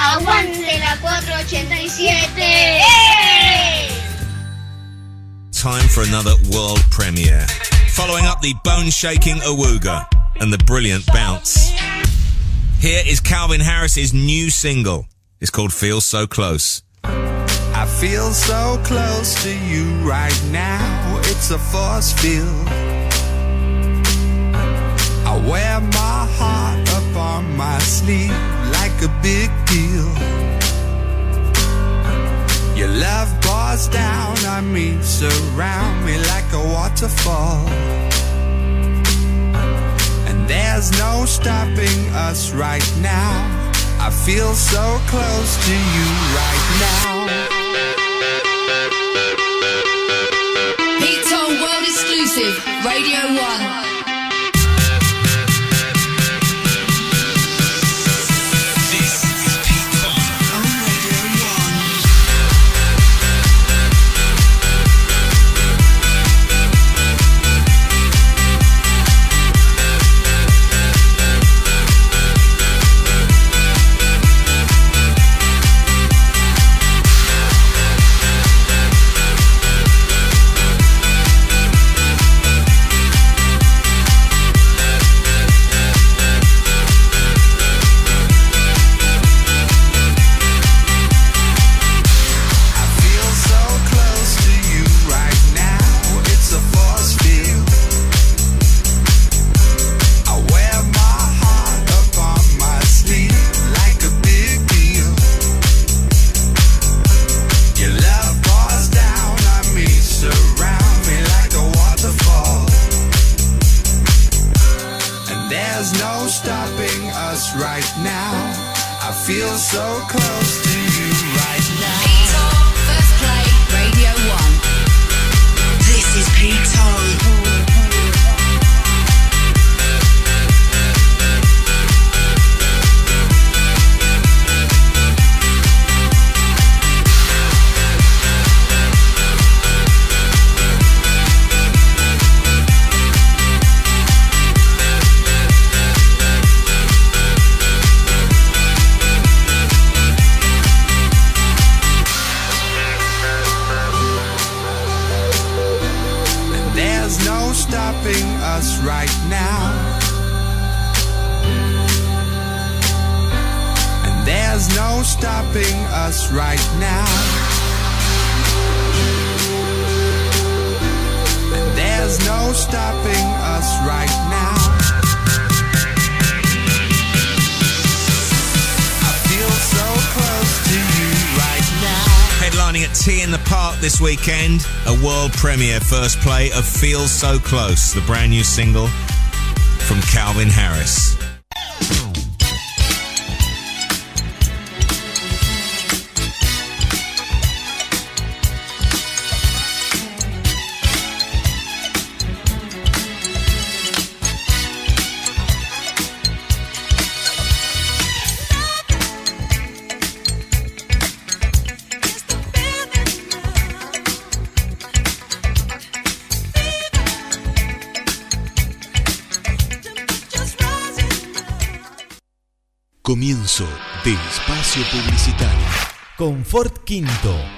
Aguante la 487. Time for another world premiere. Following up the bone shaking Awooga and the brilliant bounce. Here is Calvin Harris's new single. It's called Feel So Close. I feel so close to you right now. It's a force field. I wear my heart up on my sleeve a big deal. Your love pours down on me, surround me like a waterfall. And there's no stopping us right now. I feel so close to you right now. Heat Tone World Exclusive, Radio 1. Premiere first play of Feel So Close, the brand new single from Calvin Harris. Comienzo de espacio publicitario. Confort Quinto.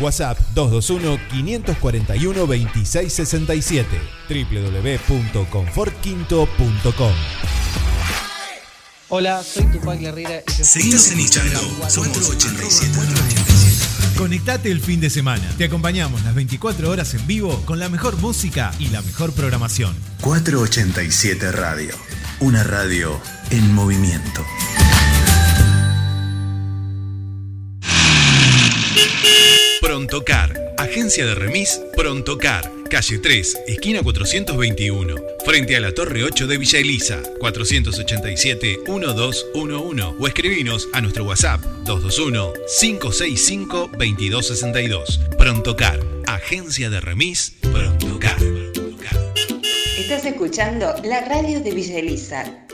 WhatsApp 221-541-2667. www.confortquinto.com Hola, soy Tupac Herrera. Seguinos en Instagram, 487. Conectate el fin de semana. Te acompañamos las 24 horas en vivo con la mejor música y la mejor programación. 487 Radio. Una radio en movimiento. Prontocar. Agencia de remis Prontocar. calle 3, esquina 421, frente a la Torre 8 de Villa Elisa, 487-1211 o escribinos a nuestro WhatsApp 221-565-2262. Prontocar, agencia de remis Prontocar. Estás escuchando la radio de Villa Elisa.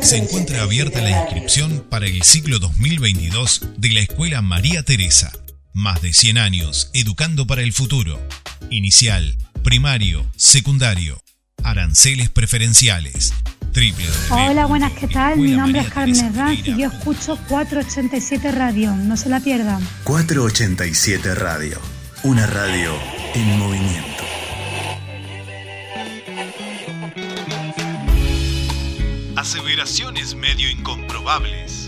Se encuentra abierta la inscripción para el ciclo 2022 de la Escuela María Teresa. Más de 100 años educando para el futuro. Inicial, primario, secundario. Aranceles preferenciales. Triple Hola, buenas, ¿qué tal? Mi nombre es Carmen Ranz y yo escucho 487 Radio. No se la pierdan. 487 Radio. Una radio en movimiento. Aseveraciones medio incomprobables.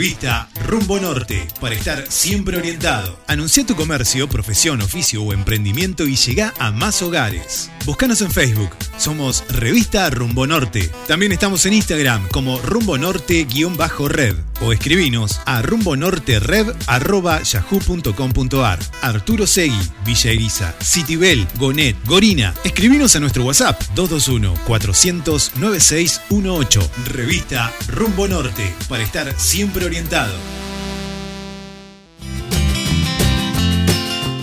Revista Rumbo Norte, para estar siempre orientado. Anuncia tu comercio, profesión, oficio o emprendimiento y llega a más hogares. Búscanos en Facebook, somos Revista Rumbo Norte. También estamos en Instagram como Rumbo Norte-Red o escribinos a rumbonorterev.yahoo.com.ar Arturo Segui, Villa Elisa, Citibel, Gonet, Gorina. Escribinos a nuestro WhatsApp 221-400-9618. Revista Rumbo Norte, para estar siempre orientado.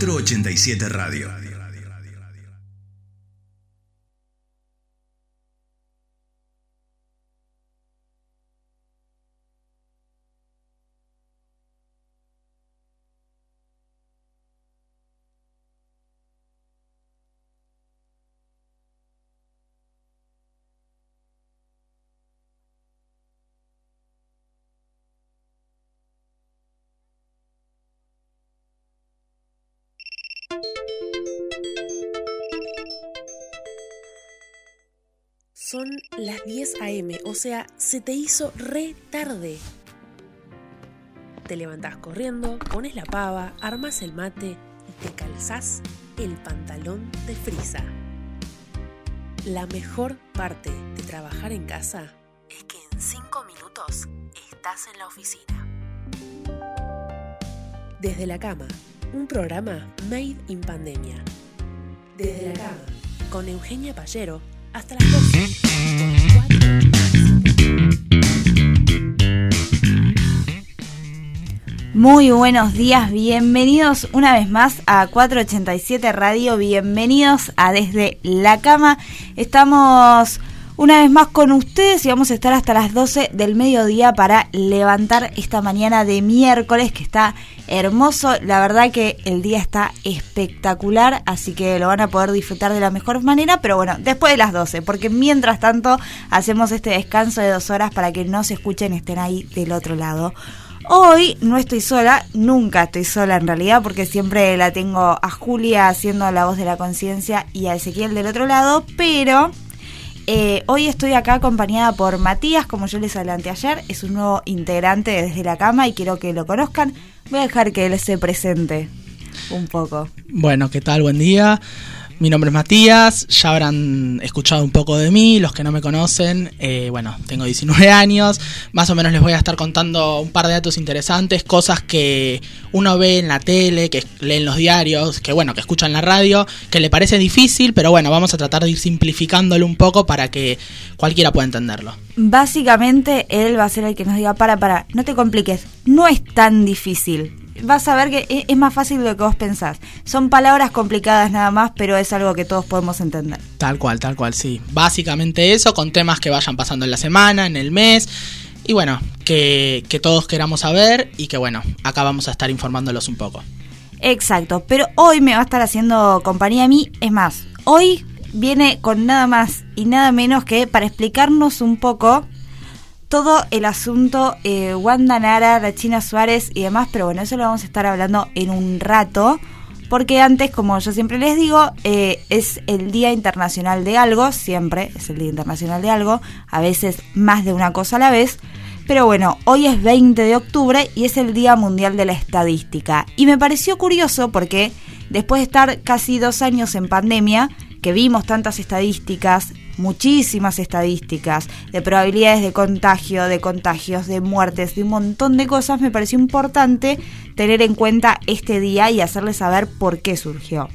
487 Radio. Las 10 a.m., o sea, se te hizo re tarde. Te levantás corriendo, pones la pava, armas el mate y te calzás el pantalón de frisa. La mejor parte de trabajar en casa es que en 5 minutos estás en la oficina. Desde la cama, un programa made in pandemia. Desde la cama, con Eugenia Pallero hasta las 12. Muy buenos días, bienvenidos una vez más a 487 Radio, bienvenidos a Desde la Cama. Estamos una vez más con ustedes y vamos a estar hasta las 12 del mediodía para levantar esta mañana de miércoles que está hermoso. La verdad que el día está espectacular, así que lo van a poder disfrutar de la mejor manera, pero bueno, después de las 12, porque mientras tanto hacemos este descanso de dos horas para que no se escuchen estén ahí del otro lado. Hoy no estoy sola, nunca estoy sola en realidad, porque siempre la tengo a Julia haciendo la voz de la conciencia y a Ezequiel del otro lado, pero Eh, hoy estoy acá acompañada por Matías, como yo les adelanté ayer, es un nuevo integrante desde la cama y quiero que lo conozcan. Voy a dejar que él se presente un poco. Bueno, ¿qué tal? Buen día. Mi nombre es Matías, ya habrán escuchado un poco de mí, los que no me conocen, eh, bueno, tengo 19 años, más o menos les voy a estar contando un par de datos interesantes, cosas que uno ve en la tele, que lee en los diarios, que bueno, que escucha en la radio, que le parece difícil, pero bueno, vamos a tratar de ir simplificándolo un poco para que cualquiera pueda entenderlo. Básicamente él va a ser el que nos diga, para, para, no te compliques, no es tan difícil vas a ver que e-, es más fácil de lo que vos pensás. Son palabras complicadas nada más, pero es algo que todos podemos entender. Tal cual, tal cual, sí. Básicamente eso, con temas que vayan pasando en la semana, en el mes. Y bueno, que, que todos queramos saber y que bueno, acá vamos a estar informándolos un poco. Exacto, pero hoy me va a estar haciendo compañía a mí. Es más, hoy viene con nada más y nada menos que para explicarnos un poco todo el asunto eh, Wanda Nara, la China Suárez y demás, pero bueno, eso lo vamos a estar hablando en un rato, porque antes, como yo siempre les digo, eh, es el Día Internacional de algo, siempre es el Día Internacional de algo, a veces más de una cosa a la vez, pero bueno, hoy es 20 de octubre y es el Día Mundial de la Estadística. Y me pareció curioso porque después de estar casi dos años en pandemia, que vimos tantas estadísticas, muchísimas estadísticas de probabilidades de contagio, de contagios, de muertes, de un montón de cosas, me pareció importante tener en cuenta este día y hacerles saber por qué surgió.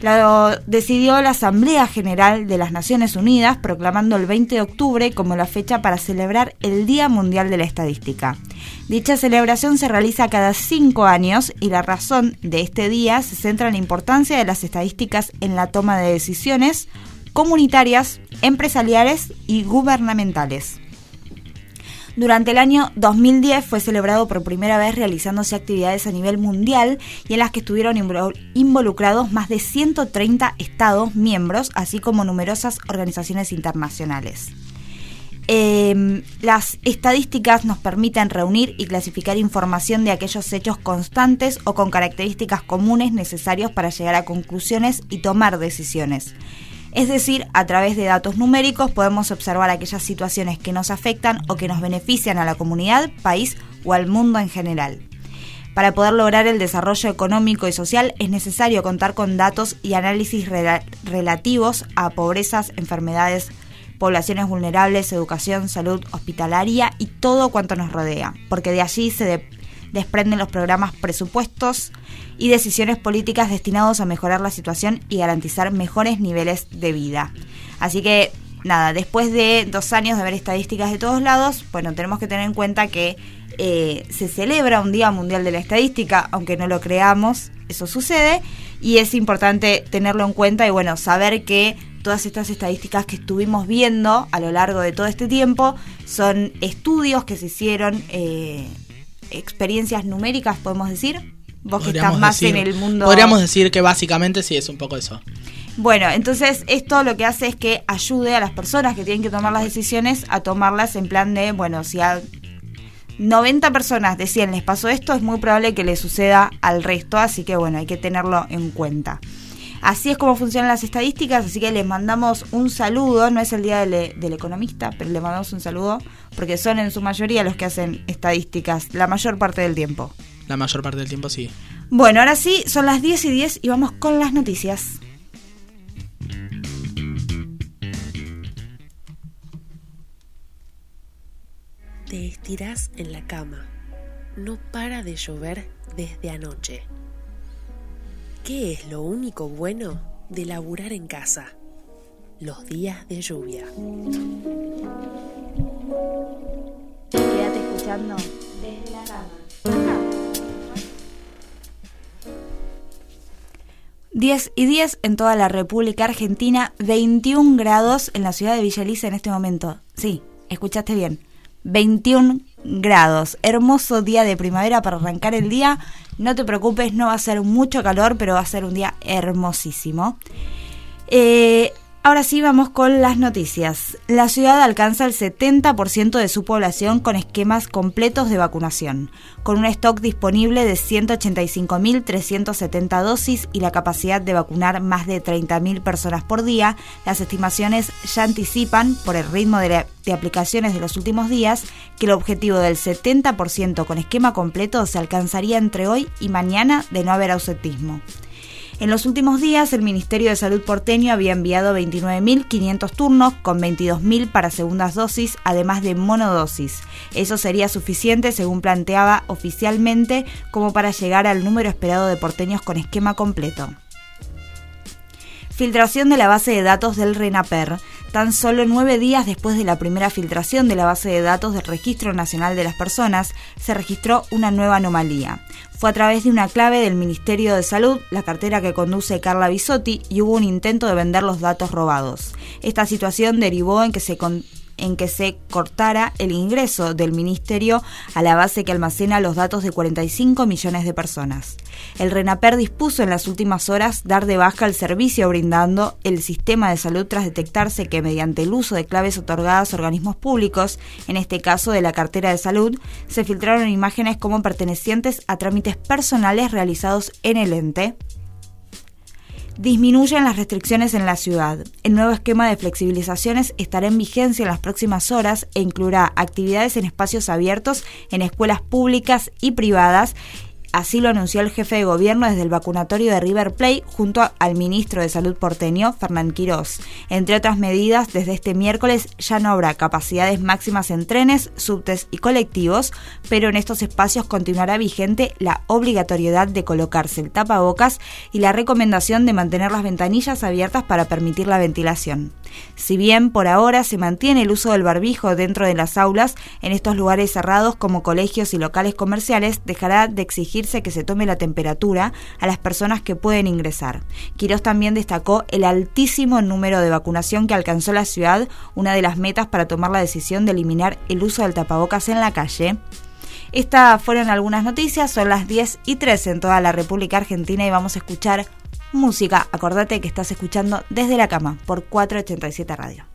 Lo decidió la Asamblea General de las Naciones Unidas proclamando el 20 de octubre como la fecha para celebrar el Día Mundial de la Estadística. Dicha celebración se realiza cada cinco años y la razón de este día se centra en la importancia de las estadísticas en la toma de decisiones comunitarias, empresariales y gubernamentales. Durante el año 2010 fue celebrado por primera vez realizándose actividades a nivel mundial y en las que estuvieron involucrados más de 130 estados miembros, así como numerosas organizaciones internacionales. Em, las estadísticas nos permiten reunir y clasificar información de aquellos hechos constantes o con características comunes necesarios para llegar a conclusiones y tomar decisiones. Es decir, a través de datos numéricos podemos observar aquellas situaciones que nos afectan o que nos benefician a la comunidad, país o al mundo en general. Para poder lograr el desarrollo económico y social es necesario contar con datos y análisis relativos a pobrezas, enfermedades, poblaciones vulnerables, educación, salud hospitalaria y todo cuanto nos rodea, porque de allí se desprenden los programas presupuestos, y decisiones políticas destinados a mejorar la situación y garantizar mejores niveles de vida. Así que nada, después de dos años de ver estadísticas de todos lados, bueno, tenemos que tener en cuenta que eh, se celebra un Día Mundial de la Estadística, aunque no lo creamos, eso sucede, y es importante tenerlo en cuenta y bueno, saber que todas estas estadísticas que estuvimos viendo a lo largo de todo este tiempo son estudios que se hicieron, eh, experiencias numéricas, podemos decir, Vos que estás más en el mundo. Podríamos decir que básicamente sí es un poco eso. Bueno, entonces esto lo que hace es que ayude a las personas que tienen que tomar las decisiones a tomarlas en plan de, bueno, si a 90 personas de 100 les pasó esto, es muy probable que le suceda al resto, así que bueno, hay que tenerlo en cuenta. Así es como funcionan las estadísticas, así que les mandamos un saludo, no es el día del, del, economista, pero les mandamos un saludo, porque son en su mayoría los que hacen estadísticas la mayor parte del tiempo. La mayor parte del tiempo sí. Bueno, ahora sí, son las 10 y 10 y vamos con las noticias. Te estirás en la cama. No para de llover desde anoche. ¿Qué es lo único bueno de laburar en casa? Los días de lluvia. Quédate escuchando desde la cama. 10 y 10 en toda la República Argentina, 21 grados en la ciudad de Villa en este momento. Sí, escuchaste bien. 21 grados. Hermoso día de primavera para arrancar el día. No te preocupes, no va a ser mucho calor, pero va a ser un día hermosísimo. Eh, Ahora sí vamos con las noticias. La ciudad alcanza el 70% de su población con esquemas completos de vacunación, con un stock disponible de 185.370 dosis y la capacidad de vacunar más de 30.000 personas por día. Las estimaciones ya anticipan, por el ritmo de, de aplicaciones de los últimos días, que el objetivo del 70% con esquema completo se alcanzaría entre hoy y mañana de no haber ausentismo. En los últimos días, el Ministerio de Salud porteño había enviado 29.500 turnos con 22.000 para segundas dosis, además de monodosis. Eso sería suficiente, según planteaba oficialmente, como para llegar al número esperado de porteños con esquema completo. Filtración de la base de datos del RENAPER. Tan solo nueve días después de la primera filtración de la base de datos del Registro Nacional de las Personas, se registró una nueva anomalía. Fue a través de una clave del Ministerio de Salud, la cartera que conduce Carla Bisotti, y hubo un intento de vender los datos robados. Esta situación derivó en que se en que se cortara el ingreso del ministerio a la base que almacena los datos de 45 millones de personas. El RENAPER dispuso en las últimas horas dar de baja el servicio brindando el sistema de salud tras detectarse que mediante el uso de claves otorgadas a organismos públicos, en este caso de la cartera de salud, se filtraron imágenes como pertenecientes a trámites personales realizados en el ente disminuyen las restricciones en la ciudad. El nuevo esquema de flexibilizaciones estará en vigencia en las próximas horas e incluirá actividades en espacios abiertos en escuelas públicas y privadas Así lo anunció el jefe de gobierno desde el vacunatorio de River Plate junto al ministro de Salud porteño, Fernán Quirós. Entre otras medidas, desde este miércoles ya no habrá capacidades máximas en trenes, subtes y colectivos, pero en estos espacios continuará vigente la obligatoriedad de colocarse el tapabocas y la recomendación de mantener las ventanillas abiertas para permitir la ventilación. Si bien por ahora se mantiene el uso del barbijo dentro de las aulas, en estos lugares cerrados como colegios y locales comerciales dejará de exigirse que se tome la temperatura a las personas que pueden ingresar. Quirós también destacó el altísimo número de vacunación que alcanzó la ciudad, una de las metas para tomar la decisión de eliminar el uso del tapabocas en la calle. Estas fueron algunas noticias, son las 10 y 13 en toda la República Argentina y vamos a escuchar música. Acordate que estás escuchando desde la cama por 487 Radio.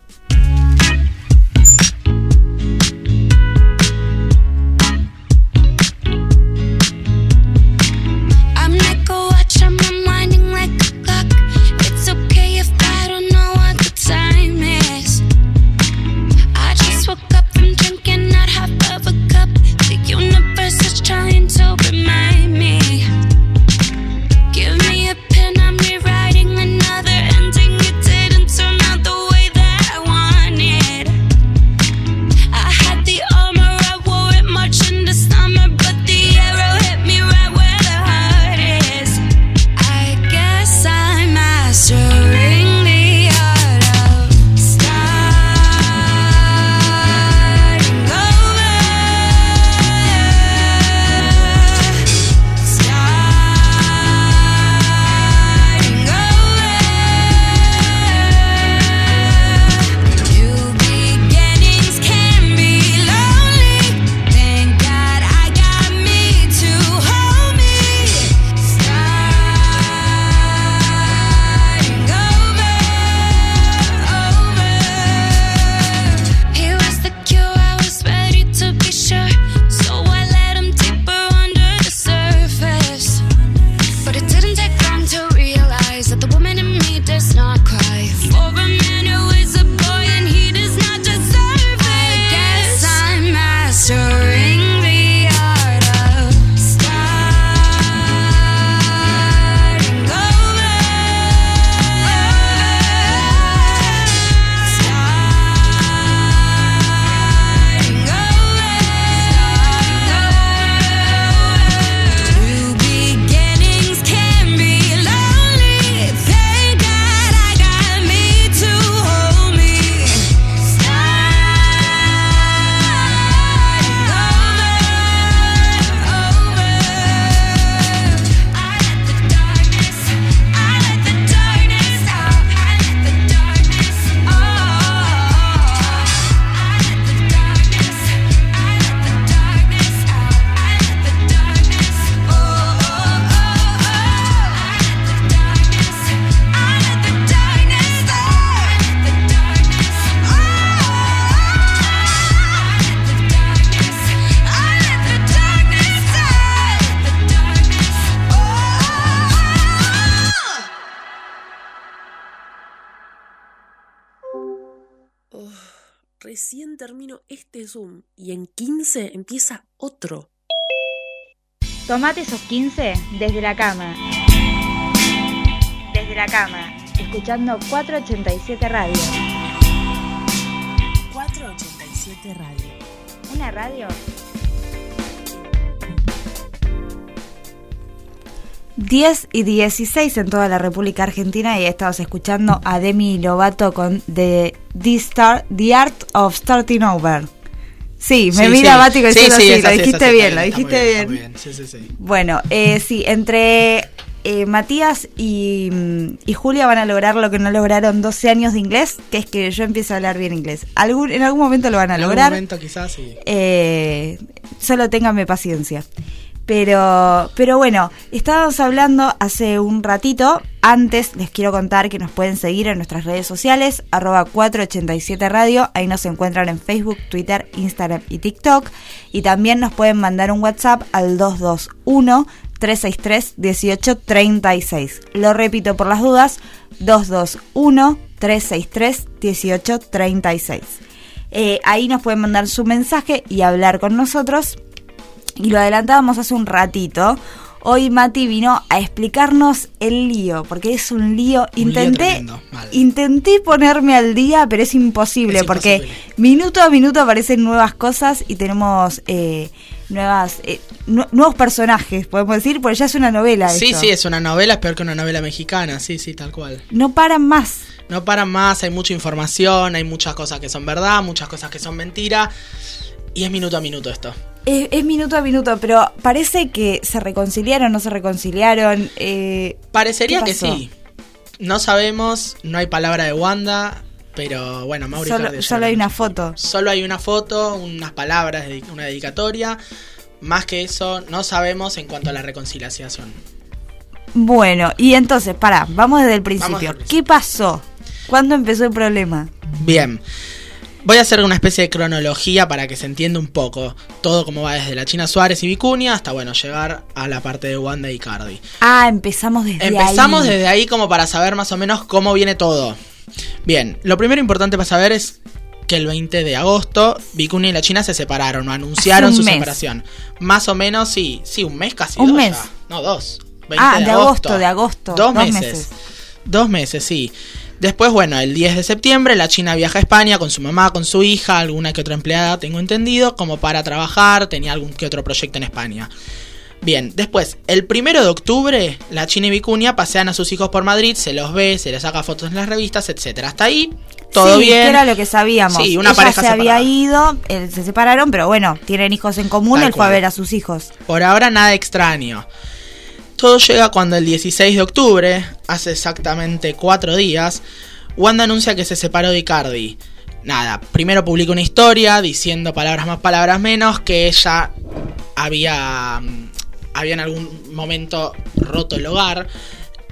Zoom y en 15 empieza otro. Tomate esos 15 desde la cama. Desde la cama, escuchando 487 Radio. 487 Radio. Una radio 10 y 16 en toda la República Argentina y estamos escuchando a Demi Lovato con The, The, Star, The Art of Starting Over. Sí, me Sí, mira sí. Bático diciendo sí, lo dijiste bien, lo dijiste bien. bien, bien. Sí, sí, sí. Bueno, eh, sí, entre eh, Matías y, mm, y Julia van a lograr lo que no lograron 12 años de inglés, que es que yo empiece a hablar bien inglés. Algún, en algún momento lo van a En algún lograr. momento quizás sí. Eh, solo ténganme paciencia. Pero, pero bueno, estábamos hablando hace un ratito. Antes les quiero contar que nos pueden seguir en nuestras redes sociales, arroba 487 Radio. Ahí nos encuentran en Facebook, Twitter, Instagram y TikTok. Y también nos pueden mandar un WhatsApp al 221 363 1836. Lo repito por las dudas, 221 363 1836. Eh, ahí nos pueden mandar su mensaje y hablar con nosotros. Y lo adelantábamos hace un ratito. Hoy Mati vino a explicarnos el lío, porque es un lío. Un lío Intenté, tremendo, intenté ponerme al día, pero es imposible, Es porque imposible. minuto a minuto aparecen nuevas cosas y tenemos eh, nuevas eh, nu- nuevos personajes, podemos decir, porque ya es una novela. Sí, esto. sí, es una novela, es peor que una novela mexicana, sí, sí, tal cual. No paran más. No paran más, hay mucha información, hay muchas cosas que son verdad, muchas cosas que son mentira. Y es minuto a minuto esto. Es, es minuto a minuto, pero parece que se reconciliaron, no se reconciliaron. Eh, Parecería ¿qué que sí. No sabemos, no hay palabra de Wanda, pero bueno, Mauri Solo, Cardi hay una foto. Solo hay una foto, unas palabras, una dedicatoria. Más que eso, no sabemos en cuanto a la reconciliación. Bueno, y entonces, pará, vamos desde el principio. desde el ¿Qué pasó? ¿Cuándo empezó el problema? Bien. Voy a hacer una especie de cronología para que se entienda un poco todo cómo va desde la China Suárez y Vicuña hasta bueno llegar a la parte de Wanda y Cardi. Ah, empezamos desde Empezamos ahí. desde ahí como para saber más o menos cómo viene todo. Bien, lo primero importante para saber es que el 20 de agosto Vicuña y la China se separaron o anunciaron su mes. separación. Más o menos, sí, sí, un mes casi. Un dos mes. ya. No, dos. 20 Ah, de agosto, de agosto. Dos, Dos meses. meses. Dos meses, sí. Después, bueno, el 10 de septiembre la China viaja a España con su mamá, con su hija, alguna que otra empleada, tengo entendido, como para trabajar, tenía algún que otro proyecto en España. Bien, después, el primero de octubre, la China y Vicuña pasean a sus hijos por Madrid, se los ve, se les saca fotos en las revistas, etcétera. Hasta ahí, todo sí, bien. que era lo que sabíamos. Sí, una Ella pareja se había ido, eh, se separaron, pero bueno, tienen hijos en común, Tal él fue a ver a sus hijos. Por ahora nada extraño. Todo llega cuando el 16 de octubre, hace exactamente cuatro días, Wanda anuncia que se separó de Icardi. Nada, primero publica una historia diciendo palabras más, palabras menos, que ella había, mm, había en algún momento roto el hogar.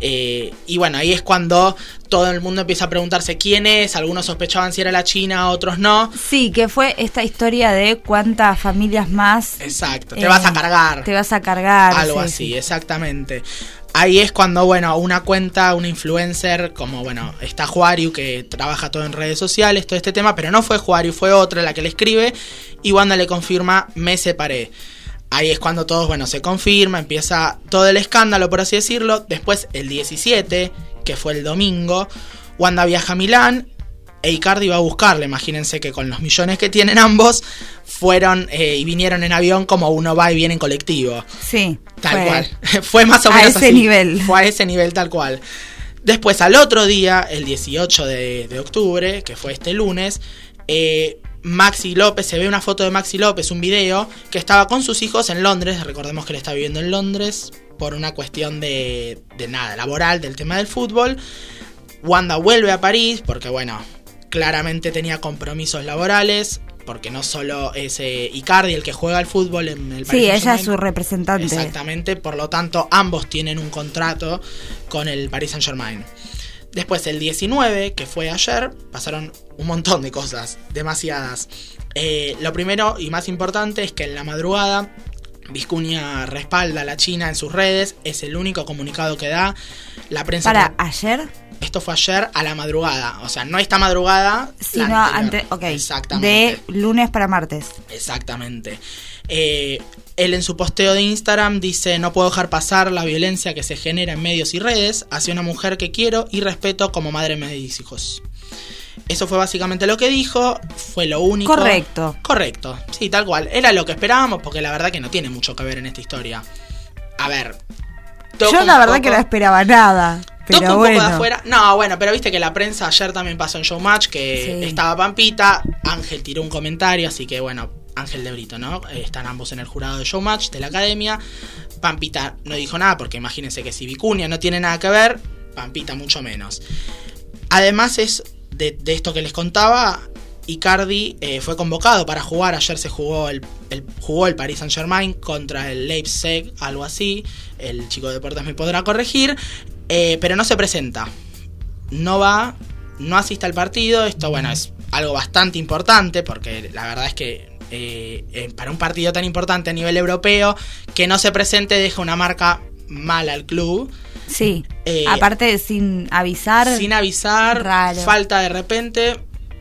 Eh, y bueno, ahí es cuando todo el mundo empieza a preguntarse quién es. Algunos sospechaban si era la China, otros no. Sí, que fue esta historia de cuántas familias más. Exacto, te eh, vas a cargar. Te vas a cargar. Algo sí, así, sí. exactamente. Ahí es cuando, bueno, una cuenta, una influencer, como, bueno, está Juariu, que trabaja todo en redes sociales, todo este tema, pero no fue Juariu, fue otra la que le escribe, y Wanda le confirma, me separé. Ahí es cuando todos, bueno, se confirma, empieza todo el escándalo, por así decirlo. Después, el 17, que fue el domingo, Wanda viaja a Milán, e Icardi va a buscarle. Imagínense que con los millones que tienen ambos, fueron eh, y vinieron en avión como uno va y viene en colectivo. Sí. Tal fue- cual. Fue más o a menos ese así. nivel. Fue a ese nivel tal cual. Después, al otro día, el 18 de, de octubre, que fue este lunes, eh, Maxi López, se ve una foto de Maxi López, un video, que estaba con sus hijos en Londres. Recordemos que él está viviendo en Londres por una cuestión de, de nada, laboral, del tema del fútbol. Wanda vuelve a París porque, bueno, claramente tenía compromisos laborales. Porque no solo es eh, Icardi el que juega al fútbol en el Paris Sí, ella es Saint-Germain. su representante. Exactamente, por lo tanto ambos tienen un contrato con el Paris Saint Germain. Después el 19, que fue ayer, pasaron un montón de cosas, demasiadas. Eh, lo primero y más importante es que en la madrugada Vizcuña respalda a la China en sus redes, es el único comunicado que da. La prensa Para ayer. esto fue ayer a la madrugada. O sea, no esta madrugada. Sino la anterior. ante, ok, Exactamente. de lunes para martes. Exactamente. Eh, él en su posteo de Instagram dice, no puedo dejar pasar la violencia que se genera en medios y redes hacia una mujer que quiero y respeto como madre de mis hijos. Eso fue básicamente lo que dijo, fue lo único. Correcto. Correcto, sí, tal cual. Era lo que esperábamos porque la verdad que no tiene mucho que ver en esta historia. A ver. Yo la verdad poco- que no esperaba nada. Pero un bueno. poco de afuera. No, bueno, pero viste que la prensa ayer también pasó en Showmatch que Sí. estaba Pampita, Ángel tiró un comentario, así que bueno, Ángel de Brito, ¿no? Eh, están ambos en el jurado de Showmatch de la academia. Pampita no dijo nada, porque imagínense que si Vicuña no tiene nada que ver, Pampita mucho menos. Además es de, esto que les contaba, Icardi eh, fue convocado para jugar. Ayer se jugó el, el- jugó el Paris Saint Germain contra el Leipzig, algo así. El chico de deportes me podrá corregir. eh, pero no se presenta. No va, no asiste al partido. Esto, bueno, es algo bastante importante porque la verdad es que eh, para un partido tan importante a nivel europeo, que no se presente deja una marca mala al club. Sí. Eh, Aparte, sin avisar. Sin avisar, Raro. falta de repente,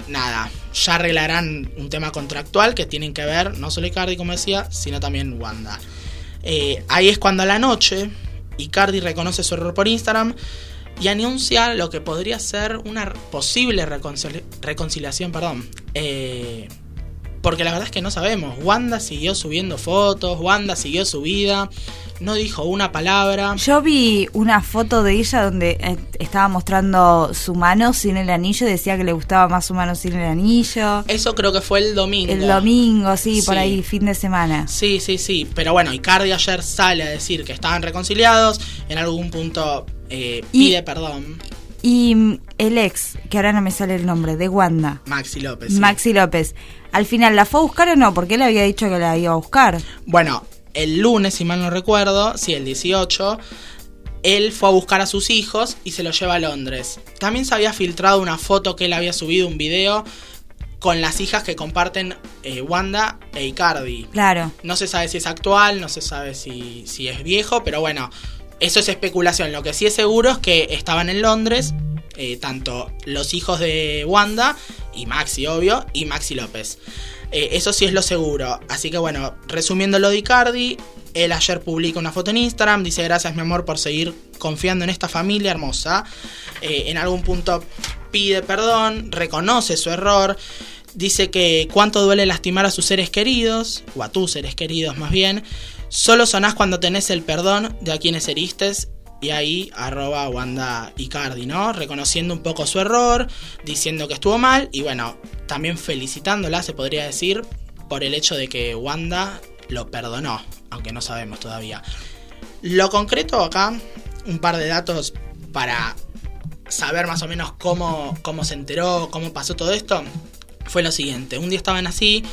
nada, ya arreglarán un tema contractual que tienen que ver no solo Icardi, como decía, sino también Wanda. Eh, ahí es cuando a la noche Icardi reconoce su error por Instagram y anuncia lo que podría ser una posible reconcili- reconciliación, perdón. Eh, porque la verdad es que no sabemos. Wanda siguió subiendo fotos, Wanda siguió su vida, no dijo una palabra. Yo vi una foto de ella donde eh, estaba mostrando su mano sin el anillo y decía que le gustaba más su mano sin el anillo. Eso creo que fue el domingo. El domingo, sí, por ahí, fin de semana. Sí, sí, sí. Pero bueno, Icardi ayer sale a decir que estaban reconciliados. En algún punto eh, Y- pide perdón. Y mm, el ex, que ahora no me sale el nombre, de Wanda, Maxi López. sí. Maxi López, al final la fue a buscar o no, porque él había dicho que la iba a buscar. Bueno, el lunes, si mal no recuerdo, sí, el 18, él fue a buscar a sus hijos y se los lleva a Londres. También se había filtrado una foto que él había subido, un video con las hijas que comparten eh, Wanda e Icardi. Claro. No se sabe si es actual, no se sabe si, si es viejo, pero bueno, eso es especulación. Lo que sí es seguro es que estaban en Londres, eh, tanto los hijos de Wanda y Maxi, obvio, y Maxi López. Eh, eso sí es lo seguro. Así que bueno, resumiendo lo de Icardi, él ayer publica una foto en Instagram, dice gracias mi amor por seguir confiando en esta familia hermosa. Eh, en algún punto pide perdón, reconoce su error. Dice que cuánto duele lastimar a sus seres queridos, o a tus seres queridos más bien. Solo sonás cuando tenés el perdón de a quienes heristes. Y ahí arroba Wanda Icardi, ¿no? Reconociendo un poco su error, diciendo que estuvo mal y bueno, también felicitándola, se podría decir, por el hecho de que Wanda lo perdonó, aunque no sabemos todavía. Lo concreto acá, un par de datos para saber más o menos cómo, cómo se enteró, cómo pasó todo esto, fue lo siguiente. Un día estaban así,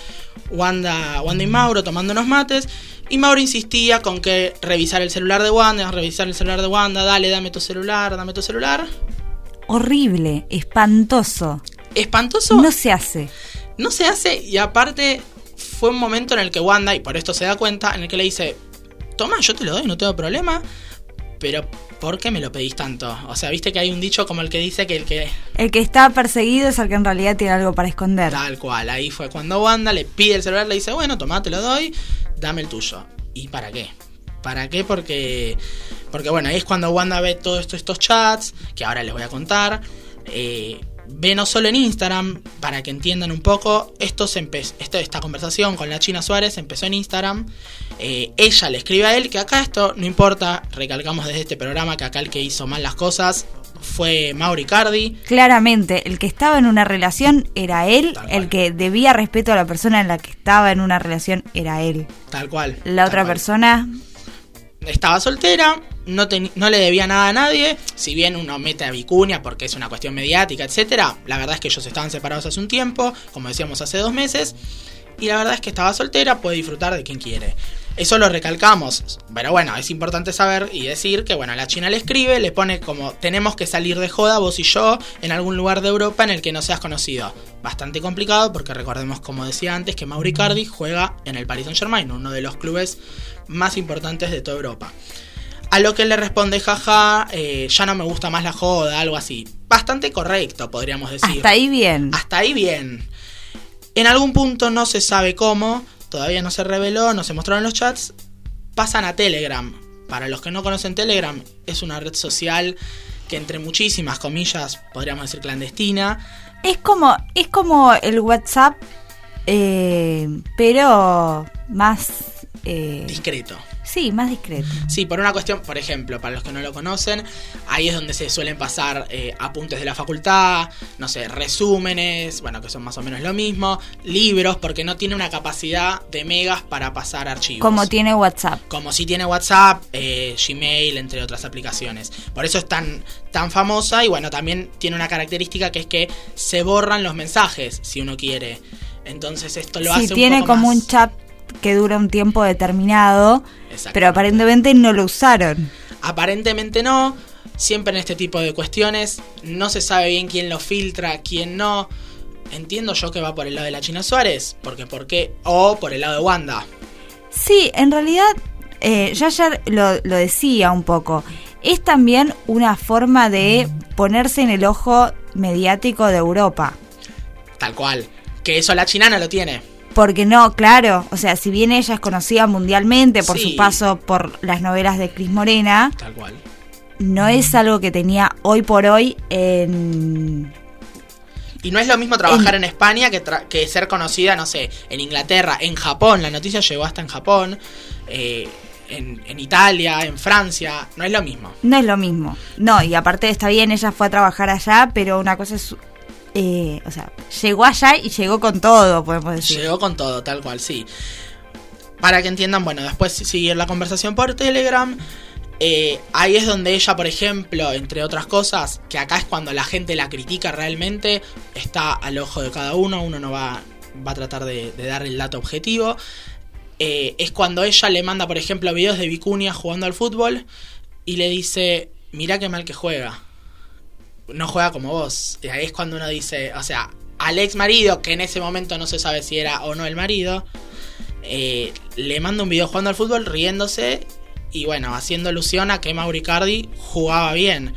Wanda, Wanda y Mauro tomando unos mates, y Mauro insistía con que revisar el celular de Wanda, revisar el celular de Wanda, dale, dame tu celular, dame tu celular. Horrible, espantoso. Espantoso. No se hace. No se hace, y aparte fue un momento en el que Wanda, y por esto se da cuenta, en el que le dice, toma, yo te lo doy, no tengo problema, pero ¿por qué me lo pedís tanto? O sea, viste que hay un dicho como el que dice que el que El que está perseguido es el que en realidad tiene algo para esconder. Tal cual, ahí fue cuando Wanda le pide el celular, le dice, bueno, toma, te lo doy, dame el tuyo. ¿Y para qué? ¿Para qué? Porque, porque bueno, ahí es cuando Wanda ve todos esto- estos chats, que ahora les voy a contar. Eh, ve no solo en Instagram, para que entiendan un poco, esto se empe- esto- esta conversación con la China Suárez empezó en Instagram. Eh, ella le escribe a él que acá esto no importa, recalcamos desde este programa que acá el que hizo mal las cosas fue Mauri Cardi. Claramente, el que estaba en una relación era él, el que debía respeto a la persona en la que estaba en una relación era él. Tal cual. La tal otra cual. persona, estaba soltera, no, no le debía nada a nadie, si bien uno mete a Vicuña porque es una cuestión mediática, etcétera, la verdad es que ellos estaban separados hace un tiempo, como decíamos hace dos meses, y la verdad es que estaba soltera, puede disfrutar de quien quiere. Eso lo recalcamos, pero bueno, es importante saber y decir que bueno, la China le escribe, le pone como tenemos que salir de joda vos y yo en algún lugar de Europa en el que no seas conocido. Bastante complicado porque recordemos como decía antes que Mauri Cardi juega en el Paris Saint Germain, uno de los clubes más importantes de toda Europa. A lo que le responde, jaja, eh, ya no me gusta más la joda, algo así. Bastante correcto, podríamos decir. Hasta ahí bien. Hasta ahí bien. En algún punto no se sabe cómo, todavía no se reveló, no se mostraron los chats, pasan a Telegram. Para los que no conocen Telegram, es una red social que entre muchísimas comillas, podríamos decir clandestina. Es como, es como el WhatsApp, eh, pero más... Eh, discreto. Sí, más discreto. Sí, por una cuestión, por ejemplo, para los que no lo conocen, ahí es donde se suelen pasar eh, apuntes de la facultad, no sé, resúmenes, bueno, que son más o menos lo mismo, libros, porque no tiene una capacidad de megas para pasar archivos. Como tiene WhatsApp. Como si tiene WhatsApp, eh, Gmail, entre otras aplicaciones. Por eso es tan, tan famosa y bueno, también tiene una característica que es que se borran los mensajes si uno quiere. Entonces esto lo sí, hace tiene un poco como más- un chat que dura un tiempo determinado, pero aparentemente no lo usaron. Aparentemente no. Siempre en este tipo de cuestiones no se sabe bien quién lo filtra, quién no. Entiendo yo que va por el lado de la China Suárez, porque por qué, o por el lado de Wanda. Sí, en realidad, eh, ayer lo, lo decía un poco, es también una forma de ponerse en el ojo mediático de Europa. Tal cual. Que eso la China no lo tiene. Porque no, claro, o sea, si bien ella es conocida mundialmente por Sí. su paso por las novelas de Cris Morena, Tal cual. no es algo que tenía hoy por hoy en... Y no es lo mismo trabajar en, España que, tra- que ser conocida, no sé, en Inglaterra, en Japón. La noticia llegó hasta en Japón, eh, en, en Italia, en Francia. No es lo mismo. No es lo mismo. No, y aparte está bien, ella fue a trabajar allá, pero una cosa es... eh, o sea, llegó allá y llegó con todo, podemos decir. Llegó con todo, tal cual, sí. Para que entiendan, bueno, después seguir la conversación por Telegram. eh, ahí es donde ella, por ejemplo, entre otras cosas, que acá es cuando la gente la critica realmente, está al ojo de cada uno, uno no va, va a tratar de, de dar el dato objetivo. eh, es cuando ella le manda, por ejemplo, videos de Vicuña jugando al fútbol y le dice, mirá qué mal que juega. No juega como vos. Y ahí es cuando uno dice, o sea, al ex marido, que en ese momento no se sabe si era o no el marido, eh, le manda un video jugando al fútbol riéndose y bueno, haciendo alusión a que Mauricardi jugaba bien.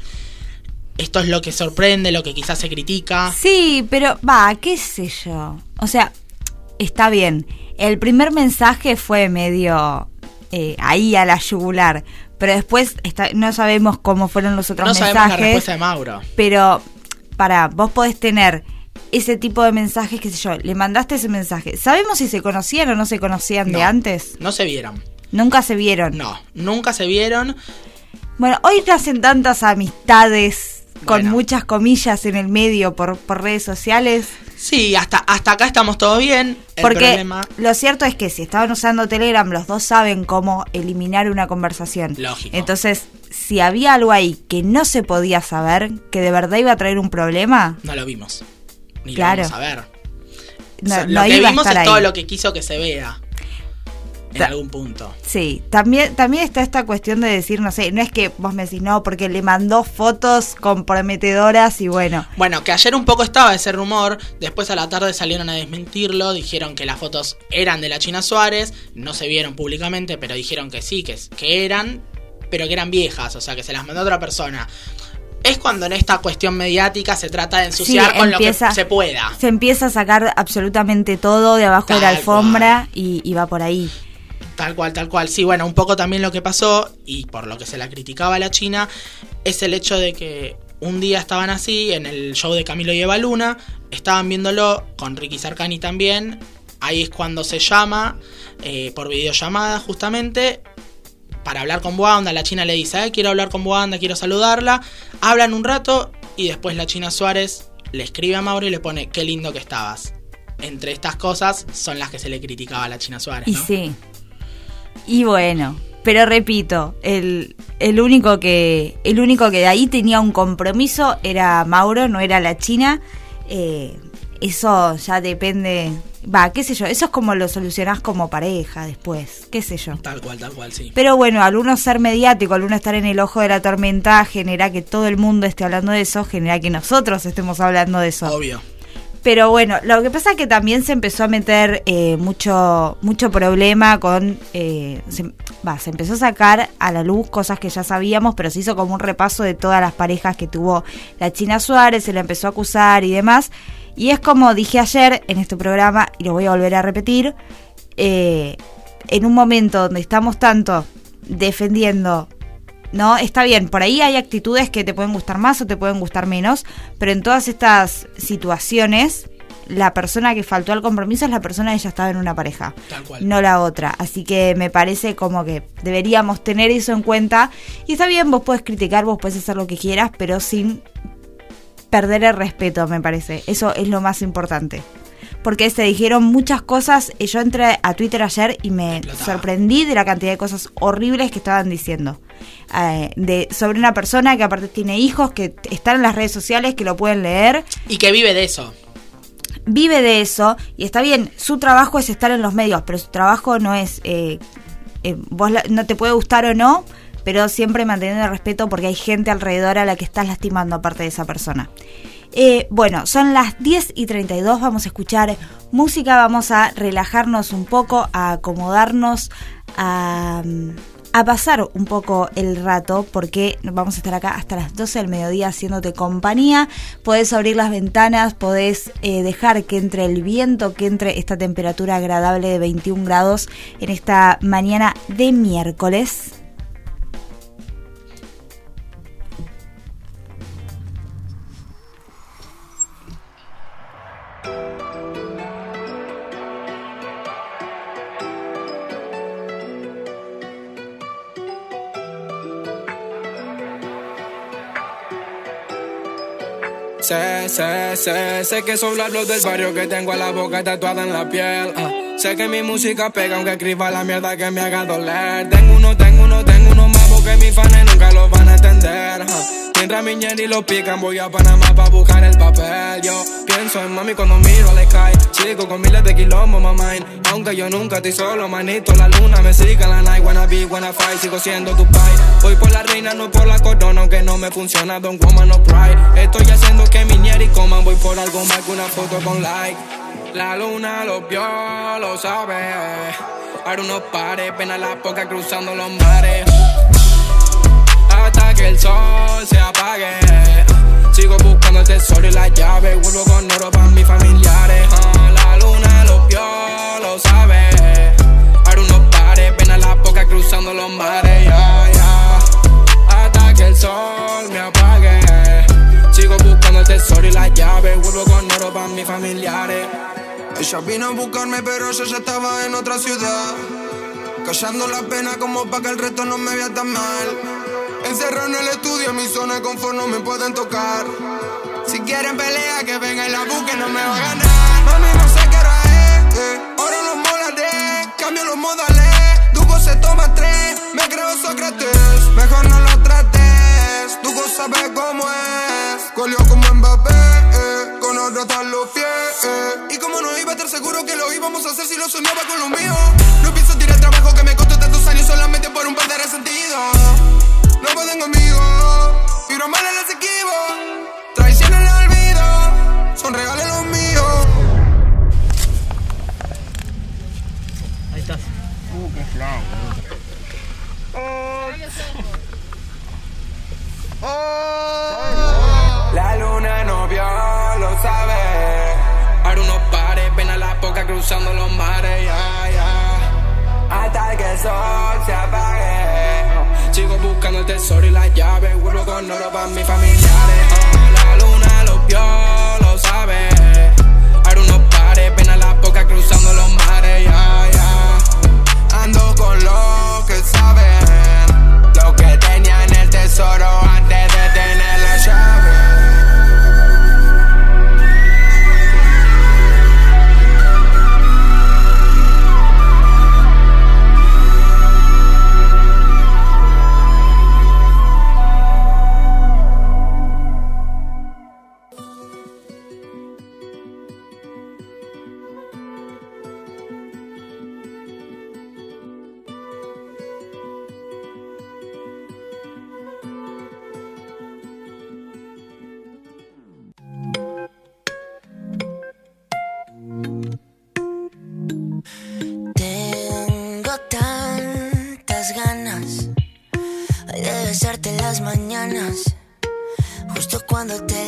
Esto es lo que sorprende, lo que quizás se critica. Sí, pero va, qué sé yo. O sea, está bien. El primer mensaje fue medio eh, ahí a la yugular, pero después está, no sabemos cómo fueron los otros No sabemos la mensajes. respuesta de Mauro. Pero, para, vos podés tener ese tipo de mensajes, qué sé yo, le mandaste ese mensaje. ¿Sabemos si se conocían o no se conocían de antes? No se vieron. Nunca se vieron. No, nunca se vieron. Bueno, hoy te hacen tantas amistades con Bueno. muchas comillas en el medio por, por redes sociales. Sí, hasta, hasta acá estamos todo bien. El Porque problema, lo cierto es que si estaban usando Telegram, los dos saben cómo eliminar una conversación. Lógico. Entonces, si había algo ahí que no se podía saber, que de verdad iba a traer un problema, no lo vimos. Ni Claro. lo vamos a ver. no, O sea, no lo que vimos es ahí. todo lo que quiso que se vea. En Ta- algún punto. Sí, también, también está esta cuestión de decir, no sé, no es que vos me decís, no, porque le mandó fotos comprometedoras y bueno, Bueno, que ayer un poco estaba ese rumor, después a la tarde salieron a desmentirlo, dijeron que las fotos eran de la China Suárez, no se vieron públicamente, pero dijeron que sí, que, que eran, pero que eran viejas, o sea, que se las mandó otra persona. Es cuando en esta cuestión mediática se trata de ensuciar Sí, con empieza- lo que se pueda. se empieza a sacar absolutamente todo de abajo de la alfombra y, y va por ahí. Tal cual, tal cual. Sí, bueno, un poco también lo que pasó, y por lo que se la criticaba a la China, es el hecho de que un día estaban así, en el show de Camilo y Eva Luna, estaban viéndolo con Ricky Sarkani también. Ahí es cuando se llama, eh, por videollamada justamente, para hablar con Wanda. La China le dice, "Ay, quiero hablar con Wanda, quiero saludarla. Hablan un rato y después la China Suárez le escribe a Mauro y le pone, qué lindo que estabas. Entre estas cosas son las que se le criticaba a la China Suárez. Y ¿no? sí. Y bueno, pero repito, el, el único que el único que de ahí tenía un compromiso era Mauro, no era la China. Eh, eso ya depende. Va, qué sé yo, eso es como lo solucionás como pareja después, qué sé yo. Tal cual, tal cual, sí. Pero bueno, al uno ser mediático, al uno estar en el ojo de la tormenta, genera que todo el mundo esté hablando de eso, genera que nosotros estemos hablando de eso. Obvio. Pero bueno, lo que pasa es que también se empezó a meter eh, mucho, mucho problema con... eh, se- empezó a sacar a la luz cosas que ya sabíamos, pero se hizo como un repaso de todas las parejas que tuvo la China Suárez, se la empezó a acusar y demás. Y es como dije ayer en este programa, y lo voy a volver a repetir, eh, en un momento donde estamos tanto defendiendo, ¿no? Está bien, por ahí hay actitudes que te pueden gustar más o te pueden gustar menos, pero en todas estas situaciones, la persona que faltó al compromiso es la persona que ya estaba en una pareja, no la otra. Así que me parece como que deberíamos tener eso en cuenta. Y está bien, vos puedes criticar, vos puedes hacer lo que quieras, pero sin perder el respeto, me parece. Eso es lo más importante. Porque se dijeron muchas cosas. y Yo entré a Twitter ayer y me sorprendí de la cantidad de cosas horribles que estaban diciendo. Eh, de, sobre una persona que aparte tiene hijos, que están en las redes sociales, que lo pueden leer. Y que vive de eso vive de eso y está bien, su trabajo es estar en los medios, pero su trabajo no es, eh, eh, vos no te puede gustar o no, pero siempre manteniendo el respeto porque hay gente alrededor a la que estás lastimando aparte de esa persona. Eh, bueno, son las 10 y 32, vamos a escuchar música, vamos a relajarnos un poco, a acomodarnos, a, a pasar un poco el rato, porque vamos a estar acá hasta las 12 del mediodía haciéndote compañía. Podés abrir las ventanas, podés eh, dejar que entre el viento, que entre esta temperatura agradable de 21 grados en esta mañana de miércoles. Sé, sé, sé, sé que son los del barrio que tengo a la boca tatuada en la piel. Ah, sé que mi música pega aunque escriba la mierda que me haga doler. Tengo uno, tengo uno, tengo uno más porque mis fans nunca lo van a entender. Mientras mi y lo pican, voy a Panamá pa' buscar el papel. Yo pienso en mami cuando miro al sky. Chico con miles de kilómetros, mamá. Aunque yo nunca estoy solo, manito. La luna me sigue la night. Wanna be, wanna fight. Sigo siendo tu pai. Voy por la reina, no por la corona. Aunque no me funciona, don't woman no pride. Estoy haciendo que mi y coman. Voy por algo más que una foto con like. La luna lo vio, lo sabe. Ahora unos pares, pena la poca cruzando los mares que el sol se apague. Sigo buscando el tesoro y la llave. Vuelvo con oro para mis familiares. Ah, la luna lo vio, lo sabe. Ahora unos pares, pena la poca cruzando los mares. Hasta que el sol me apague. Sigo buscando el tesoro y la llave. Vuelvo con oro para mis familiares. Ella vino a buscarme, pero yo ya estaba en otra ciudad. Callando la pena como para que el resto no me vea tan mal. Encerrado en el estudio, mi zona de confort no me pueden tocar. Si quieren pelea, que venga y la busquen, no me va a ganar. Mami, no sé qué hora es, eh. ahora los molaré, cambio los modales. Dugo se toma tres, me creo Sócrates. Mejor no lo trates, Dugo sabe cómo es. Colió como Mbappé, eh. con otro están los pies. Eh. Y como no iba a estar seguro que lo íbamos a hacer si lo soñaba con lo mío. No pienso tirar trabajo que me costó tantos años solamente por un par de resentidos no pueden conmigo. Vibro mal en el equivo, traición en el olvido, son regalos los míos. Ahí estás. Uh, qué flau. La luna no vio, lo sabe. Ahora unos pares, ven a la poca cruzando los mares, ya, ya. Hasta que el sol se apague. Sigo buscando el tesoro y la llave. Vuelvo con oro para mis familiares. Oh, la luna lo vio, lo sabe. Ahora unos pares, pena la poca cruzando los mares. Ya, ya. Ando con los que saben lo que tenía en el tesoro antes de tener la llave. Cuando te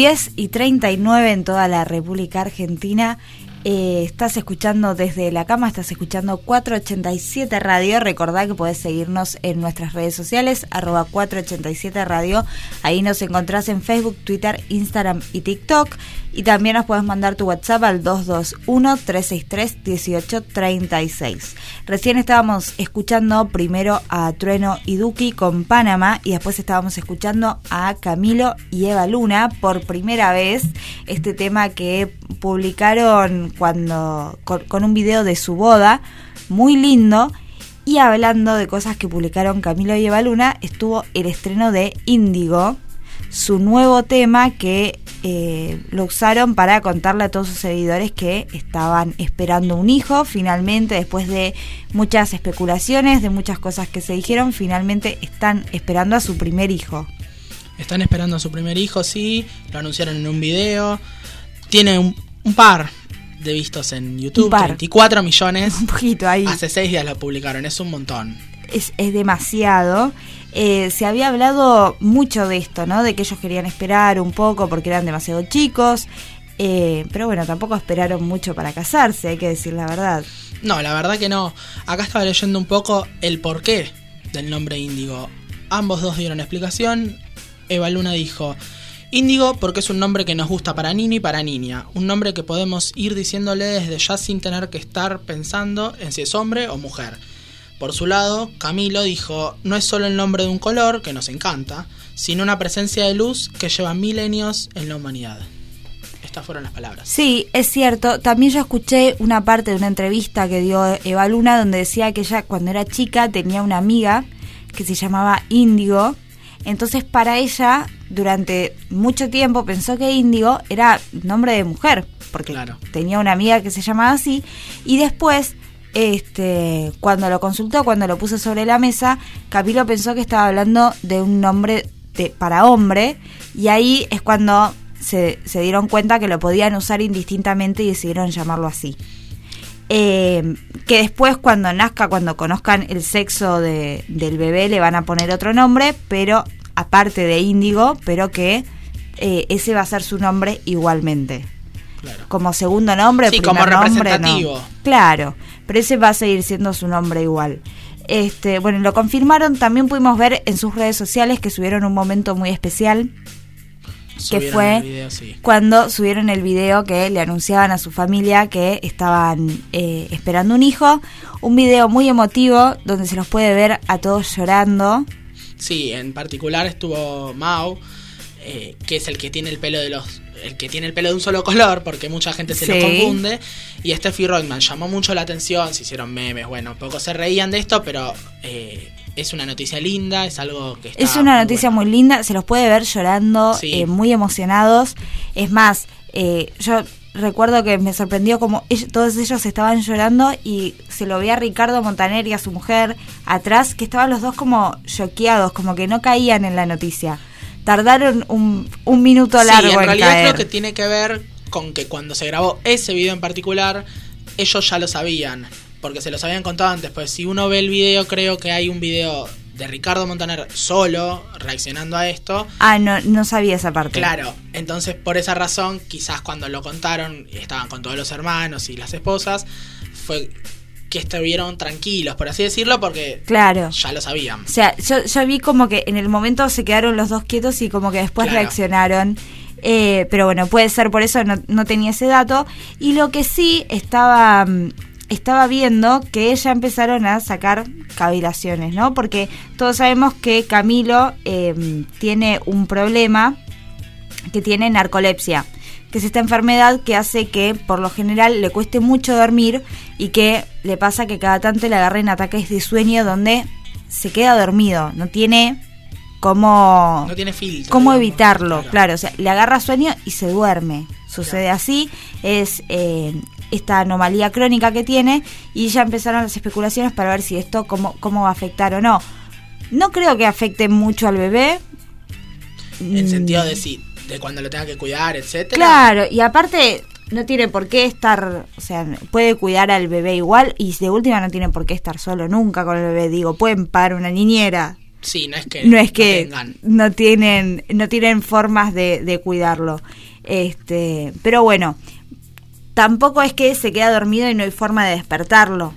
10 y 39 en toda la República Argentina. Eh, estás escuchando desde la cama, estás escuchando 487 Radio. Recordá que podés seguirnos en nuestras redes sociales, arroba 487 Radio. Ahí nos encontrás en Facebook, Twitter, Instagram y TikTok. Y también nos puedes mandar tu WhatsApp al 221-363-1836. Recién estábamos escuchando primero a Trueno y Duki con Panamá y después estábamos escuchando a Camilo y Eva Luna por primera vez. Este tema que publicaron cuando con, con un video de su boda, muy lindo. Y hablando de cosas que publicaron Camilo y Eva Luna, estuvo el estreno de Índigo, su nuevo tema que eh, lo usaron para contarle a todos sus seguidores que estaban esperando un hijo. Finalmente, después de muchas especulaciones, de muchas cosas que se dijeron, finalmente están esperando a su primer hijo. Están esperando a su primer hijo, sí. Lo anunciaron en un video. Tiene un, un par de vistos en YouTube. Un par. 24 millones. Un poquito ahí. Hace seis días lo publicaron. Es un montón. Es, es demasiado. Eh, se había hablado mucho de esto, ¿no? De que ellos querían esperar un poco porque eran demasiado chicos. Eh, pero bueno, tampoco esperaron mucho para casarse, hay que decir la verdad. No, la verdad que no. Acá estaba leyendo un poco el porqué del nombre Índigo. Ambos dos dieron explicación. Eva Luna dijo, Índigo porque es un nombre que nos gusta para niño y para niña. Un nombre que podemos ir diciéndole desde ya sin tener que estar pensando en si es hombre o mujer. Por su lado, Camilo dijo, no es solo el nombre de un color, que nos encanta, sino una presencia de luz que lleva milenios en la humanidad. Estas fueron las palabras. Sí, es cierto. También yo escuché una parte de una entrevista que dio Eva Luna donde decía que ella cuando era chica tenía una amiga que se llamaba Índigo. Entonces para ella durante mucho tiempo pensó que Índigo era nombre de mujer. porque tenía una amiga que se llamaba así, y después, este, cuando lo consultó, cuando lo puso sobre la mesa, Capilo pensó que estaba hablando de un nombre de, para hombre, y ahí es cuando se, se dieron cuenta que lo podían usar indistintamente y decidieron llamarlo así. Eh, que después cuando nazca, cuando conozcan el sexo de, del bebé, le van a poner otro nombre, pero aparte de Índigo, pero que eh, ese va a ser su nombre igualmente. Como segundo nombre, sí, como representativo. Nombre, Claro, pero ese va a seguir siendo su nombre igual. Este, bueno, lo confirmaron, también pudimos ver en sus redes sociales que subieron un momento muy especial que fue cuando subieron el video que le anunciaban a su familia que estaban eh, esperando un hijo. Un video muy emotivo donde se los puede ver a todos llorando. Sí, en particular estuvo Mao, eh, que es el que tiene el pelo de los el que tiene el pelo de un solo color, porque mucha gente se lo confunde. Y Steffi Rodman llamó mucho la atención, se hicieron memes, bueno, pocos se reían de esto, pero eh, es una noticia linda, es algo que está Es una noticia muy, linda, se los puede ver llorando, eh, muy emocionados. Es más, eh, yo recuerdo que me sorprendió como todos ellos estaban llorando y se lo veía a Ricardo Montaner y a su mujer atrás, que estaban los dos como choqueados, como que no caían en la noticia. Tardaron un, un minuto largo sí, en, realidad creo que tiene que ver con que cuando se grabó ese video en particular, ellos ya lo sabían porque se los habían contado antes, pues si uno ve el video creo que hay un video de Ricardo Montaner solo reaccionando a esto. Ah, no, no sabía esa parte. Claro, entonces por esa razón quizás cuando lo contaron estaban con todos los hermanos y las esposas, fue que estuvieron tranquilos, por así decirlo, porque claro. ya lo sabían. O sea, yo, yo vi como que en el momento se quedaron los dos quietos y como que después reaccionaron. Eh, pero bueno, puede ser por eso, no, no tenía ese dato. Y lo que sí estaba mm, estaba viendo que ya empezaron a sacar cavilaciones, ¿no? Porque todos sabemos que Camilo eh, tiene un problema que tiene narcolepsia, que es esta enfermedad que hace que por lo general le cueste mucho dormir y que le pasa que cada tanto le agarren ataques de sueño donde se queda dormido, no tiene cómo, no tiene filtro, cómo evitarlo, claro. o sea, le agarra sueño y se duerme. Sucede así, es eh, esta anomalía crónica que tiene y ya empezaron las especulaciones para ver si esto cómo, cómo va a afectar o no. No creo que afecte mucho al bebé. En sentido de si, de cuando lo tenga que cuidar, etcétera. Claro, y aparte no tiene por qué estar, o sea, puede cuidar al bebé igual y de última no tiene por qué estar solo nunca con el bebé. Digo, pueden pagar una niñera. Sí, no es que no es que no, tienen no tienen formas de, de cuidarlo. Este, pero bueno, tampoco es que se queda dormido y no hay forma de despertarlo.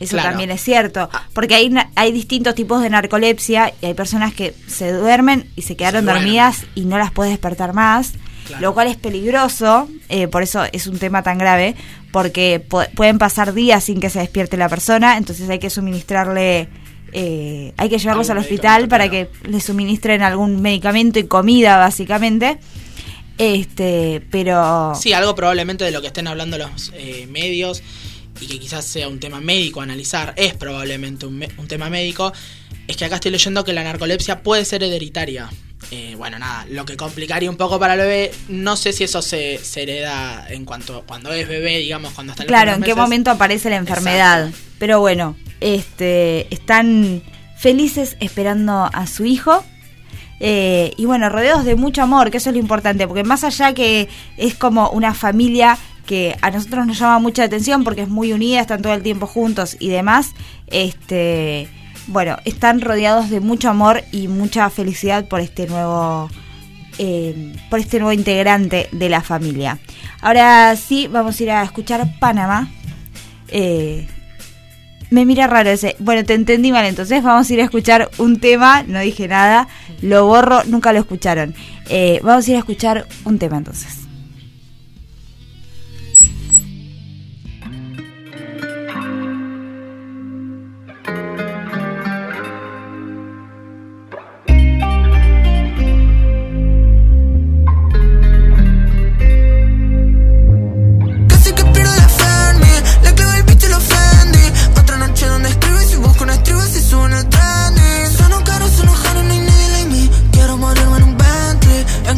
Eso también es cierto, porque hay, hay distintos tipos de narcolepsia y hay personas que se duermen y se quedaron dormidas y no las puede despertar más, lo cual es peligroso, eh, por eso es un tema tan grave, porque pueden pasar días sin que se despierte la persona, entonces hay que suministrarle, eh, hay que llevarlos al hospital para que le suministren algún medicamento y comida básicamente. Este, pero. Sí, algo probablemente de lo que estén hablando los eh, medios y que quizás sea un tema médico analizar, es probablemente un, tema médico, es que acá estoy leyendo que la narcolepsia puede ser hereditaria. Eh, bueno, nada, lo que complicaría un poco para el bebé, no sé si eso se, hereda en cuanto cuando es bebé, digamos, cuando está en Claro, en qué momento aparece la enfermedad. Pero bueno, este están felices esperando a su hijo eh, y bueno, rodeados de mucho amor, que eso es lo importante, porque más allá que es como una familia que a nosotros nos llama mucha atención porque es muy unida, están todo el tiempo juntos y demás, este, bueno, están rodeados de mucho amor y mucha felicidad por este nuevo, eh, por este nuevo integrante de la familia. Ahora sí, vamos a ir a escuchar Panamá. Eh, me mira raro ese. Bueno, te entendí mal, entonces vamos a ir a escuchar un tema, no dije nada, lo borro, nunca lo escucharon. Eh, vamos a ir a escuchar un tema entonces.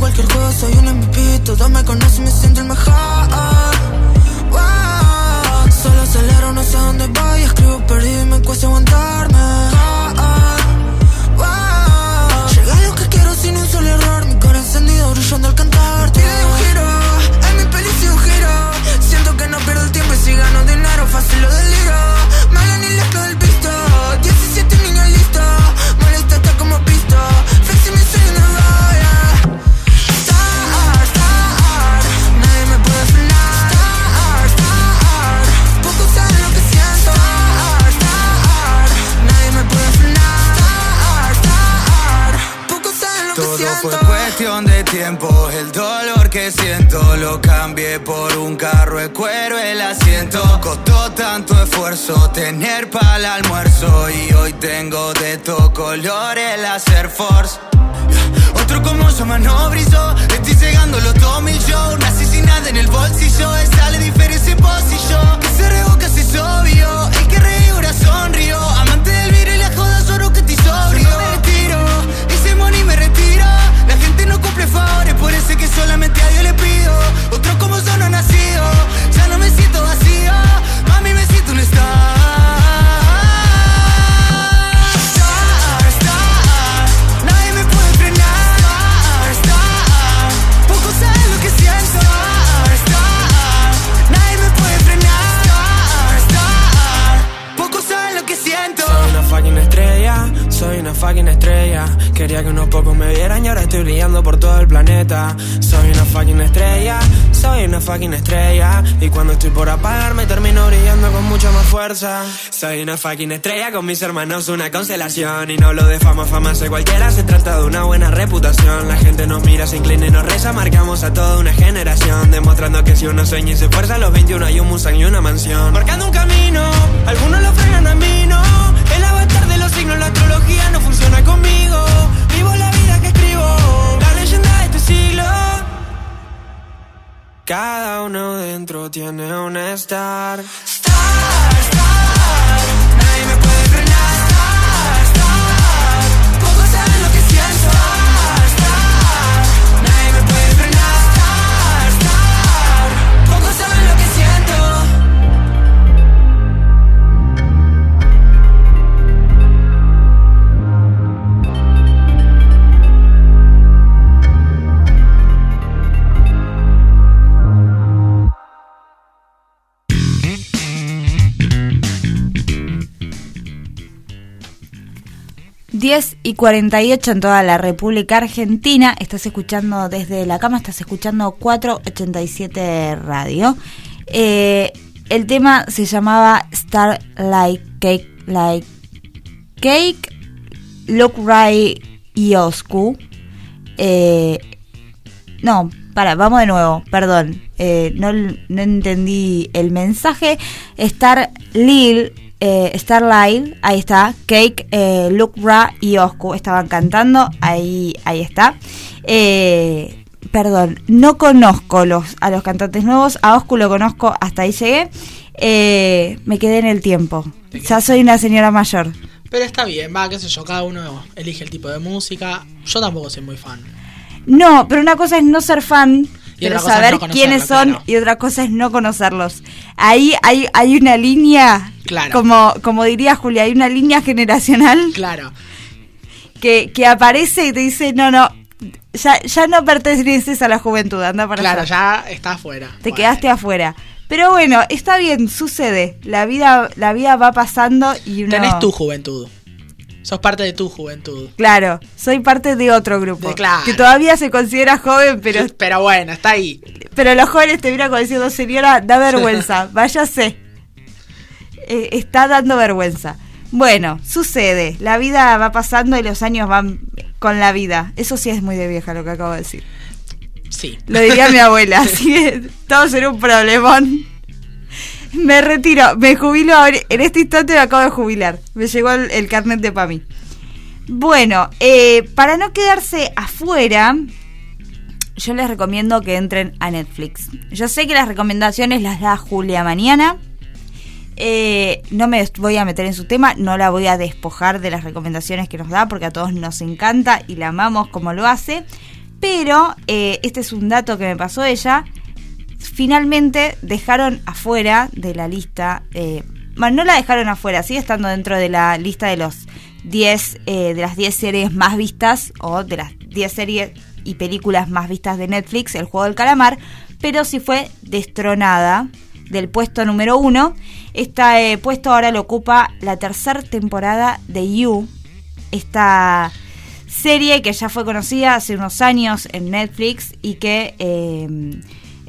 cualquier juego, soy un MVP Todos me conocen, me siento el mejor. Solo acelero, no sé dónde voy Escribo perdido y me cuesta aguantarme por un carro de cuero, el asiento. Costó tanto esfuerzo tener para el almuerzo y hoy tengo de todo colores el hacer force. Otro como yo no brilló. Estoy llegando los dos mil shows. Nací sin en el bolsillo. Esa la diferencia en vos y yo. Que se regó casi es obvio El que reí ahora sonrió cumple Por eso es que solamente a Dios le pido. Otro como yo no ha nacido Ya no me siento vacío. Mami me siento un star fucking estrella. Quería que unos pocos me vieran y ahora estoy brillando por todo el planeta. Soy una fucking estrella, soy una fucking estrella. Y cuando estoy por apagarme termino brillando con mucha más fuerza. Soy una fucking estrella con mis hermanos, una constelación. Y no hablo de fama, fama soy cualquiera. Se trata de una buena reputación. La gente nos mira, se inclina y nos reza. Marcamos a toda una generación. Demostrando que si uno sueña y se esfuerza, a los 21 hay un Mustang y una mansión. Marcando un camino, algunos lo frenan a mí, no. El avatar de los signos, la astrología no funciona conmigo. Vivo la vida que escribo, la leyenda de este siglo. Cada uno dentro tiene un star. 10 y 48 en toda la República Argentina. Estás escuchando desde la cama, estás escuchando 487 Radio. Eh, el tema se llamaba Star Like Cake, Like Cake, Look Right Yosku. Eh, no, para, vamos de nuevo, perdón. Eh, no entendí el mensaje. Star Lil eh, Starlight, ahí está. Cake, eh, Look Ra y Oscu estaban cantando. Ahí, ahí está. Eh, perdón, no conozco los, a los cantantes nuevos. A Oscu lo conozco, hasta ahí llegué. Eh, me quedé en el tiempo. Ya soy una señora mayor. Pero está bien, va, qué sé yo, cada uno elige el tipo de música. Yo tampoco soy muy fan. No, pero una cosa es no ser fan, pero saber no quiénes son claro. y otra cosa es no conocerlos. Ahí hay, hay una línea, Claro. como, como diría Julia, hay una línea generacional Claro. que, que aparece y te dice, no, no, ya, ya no perteneces a la juventud, anda para Claro, allá. ya está afuera. Te quedaste afuera. Pero bueno, está bien, sucede. La vida, la vida va pasando y uno... Tenés tu juventud. Sos parte de tu juventud. Claro, soy parte de otro grupo. De- claro. Que todavía se considera joven, pero Pero bueno, está ahí. Pero los jóvenes te miran como diciendo, señora, da vergüenza, váyase. Eh, está dando vergüenza. Bueno, sucede, la vida va pasando y los años van con la vida. Eso sí es muy de vieja lo que acabo de decir. Sí. Lo diría mi abuela, así que todos en un problemón. Me retiro, me jubilo ahora. En este instante me acabo de jubilar. Me llegó el, carnet de PAMI. Bueno, eh, para no quedarse afuera, yo les recomiendo que entren a Netflix. Yo sé que las recomendaciones las da Julia mañana. Eh, no me voy a meter en su tema, no la voy a despojar de las recomendaciones que nos da porque a todos nos encanta y la amamos como lo hace. Pero eh, este es un dato que me pasó ella. Finalmente dejaron afuera de la lista, eh, bueno, no la dejaron afuera, sigue estando dentro de la lista de los 10 eh, de las 10 series más vistas o de las 10 series y películas más vistas de Netflix, El juego del calamar, pero sí fue destronada del puesto número uno. Este puesto ahora lo ocupa la tercera temporada de You, esta serie que ya fue conocida hace unos años en Netflix y que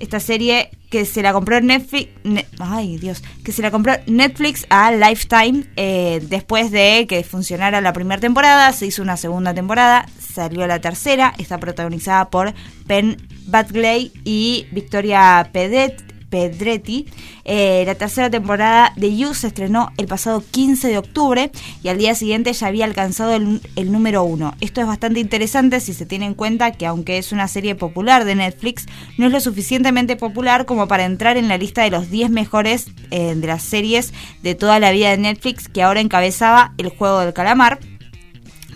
esta serie que se la compró Netflix, ne- ay Dios, que se la compró Netflix a Lifetime eh, después de que funcionara la primera temporada, se hizo una segunda temporada, salió la tercera, está protagonizada por Penn Badgley y Victoria Pedet, Pedretti. Eh, la tercera temporada de You se estrenó el pasado 15 de octubre y al día siguiente ya había alcanzado el, número uno. Esto es bastante interesante si se tiene en cuenta que aunque es una serie popular de Netflix, no es lo suficientemente popular como para entrar en la lista de los 10 mejores eh, de las series de toda la vida de Netflix que ahora encabezaba el juego del calamar.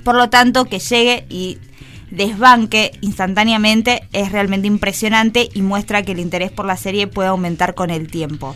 Por lo tanto, que llegue y desbanque instantáneamente es realmente impresionante y muestra que el interés por la serie puede aumentar con el tiempo.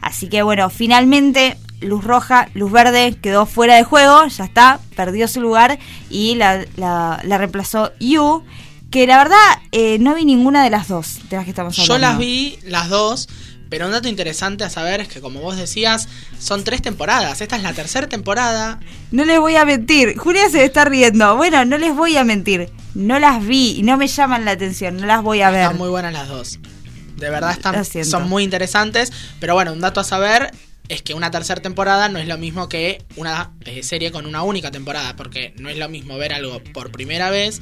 Así que bueno, finalmente luz roja, luz verde quedó fuera de juego, ya está, perdió su lugar y la, la- la reemplazó You, que la verdad eh, no vi ninguna de las dos de las que estamos hablando. Yo las vi las dos, pero un dato interesante a saber es que, como vos decías, son tres temporadas. Esta es la tercera temporada. No les voy a mentir, Julia se está riendo. Bueno, no les voy a mentir. No las vi y no me llaman la atención, no las voy a ver. Están muy buenas las dos. De verdad están, son muy interesantes. Pero bueno, un dato a saber es que una tercera temporada no es lo mismo que una eh, serie con una única temporada. Porque no es lo mismo ver algo por primera vez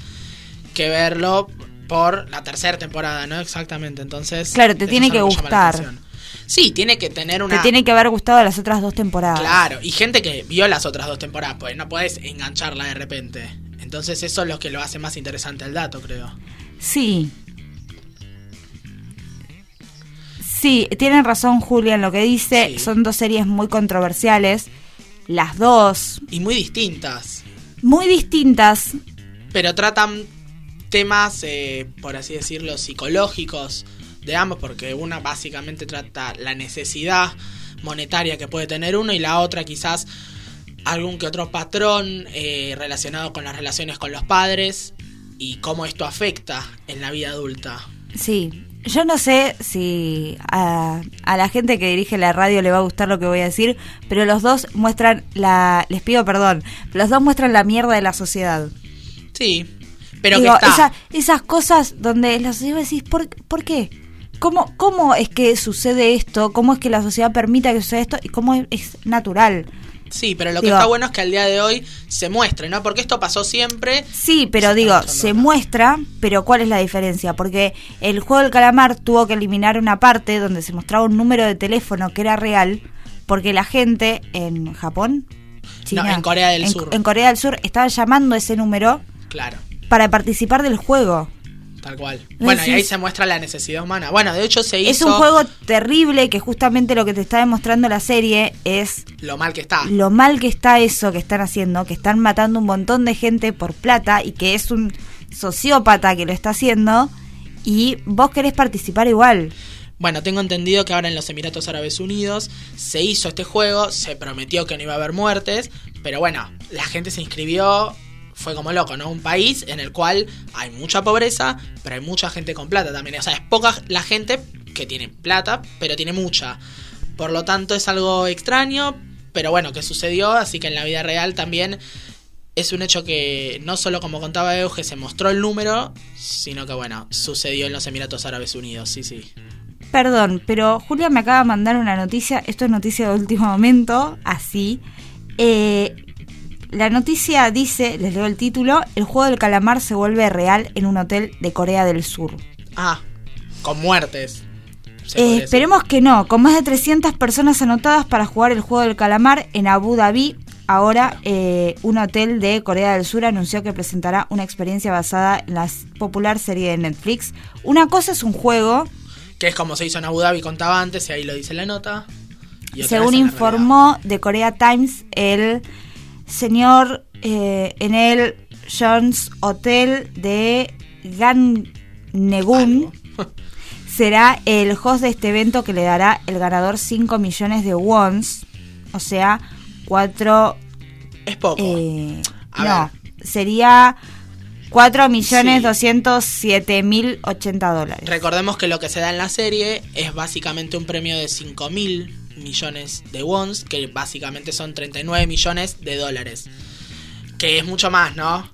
que verlo por la tercera temporada, ¿no? Exactamente. Entonces. Claro, te tiene que gustar. Sí, tiene que tener una. Te tiene que haber gustado las otras dos temporadas. Claro, y gente que vio las otras dos temporadas, pues no podés engancharla de repente. Entonces eso es lo que lo hace más interesante el dato, creo. Sí. Sí, tienen razón Julia en lo que dice. Son dos series muy controversiales. Las dos. Y muy distintas. Muy distintas. Pero tratan temas, eh, por así decirlo, psicológicos de ambos, porque una básicamente trata la necesidad monetaria que puede tener uno y la otra quizás algún que otro patrón eh, relacionado con las relaciones con los padres y cómo esto afecta en la vida adulta. Sí. Yo no sé si a, a la gente que dirige la radio le va a gustar lo que voy a decir, pero los dos muestran la... Les pido perdón. Los dos muestran la mierda de la sociedad. Sí, pero Digo, que está. esa- esas cosas donde la sociedad decís, ¿por, ¿por qué? ¿Cómo, ¿Cómo es que sucede esto? ¿Cómo es que la sociedad permita que suceda esto? ¿Y cómo es, es natural? Sí, pero lo que Digo- está bueno es que al día de hoy se muestre, ¿no? Porque esto pasó siempre. Sí, pero digo, se muestra, pero ¿cuál es la diferencia? Porque el juego del calamar tuvo que eliminar una parte donde se mostraba un número de teléfono que era real, porque la gente en Japón, China, en Corea del en- Sur. en Corea del Sur estaba llamando ese número Claro, para participar del juego. tal cual. No Bueno, y ahí se muestra la necesidad humana. Bueno, de hecho se hizo Es un juego terrible que justamente lo que te está demostrando la serie es lo mal que está. lo mal que está eso que están haciendo, que están matando un montón de gente por plata y que es un sociópata que lo está haciendo y vos querés participar igual. Bueno, tengo entendido que ahora en los Emiratos Árabes Unidos se hizo este juego, se prometió que no iba a haber muertes, pero bueno, la gente se inscribió, fue como loco, ¿no? Un país en el cual hay mucha pobreza, pero hay mucha gente con plata también. O sea, es poca la gente que tiene plata, pero tiene mucha. Por lo tanto, es algo extraño, pero bueno, que sucedió, así que en la vida real también es un hecho que no solo como contaba Euge se mostró el número, sino que bueno, sucedió en los Emiratos Árabes Unidos, sí, sí. Perdón, pero Julia me acaba de mandar una noticia, esto es noticia de último momento, así. Eh, la noticia dice, les leo el título, el juego del calamar se vuelve real en un hotel de Corea del Sur. Ah, con muertes. Eh, esperemos que no, con más de 300 personas anotadas para jugar el juego del calamar en Abu Dhabi. Ahora, eh, un hotel de Corea del Sur anunció que presentará una experiencia basada en la popular serie de Netflix. Una cosa es un juego, Que es como se hizo en Abu Dhabi, contaba antes, y ahí lo dice la nota. según informó de Korea Times, el señor eh, en el Jones Hotel de Gannegun será el host de este evento que le dará el ganador 5 millones de wons. O sea, 4... Es poco. Eh, A no, sería 4 millones 207 mil 80 dólares. Recordemos que lo que se da en la serie es básicamente un premio de 5 mil millones de wons, que básicamente son 39 millones de dólares. Que es mucho más, ¿no?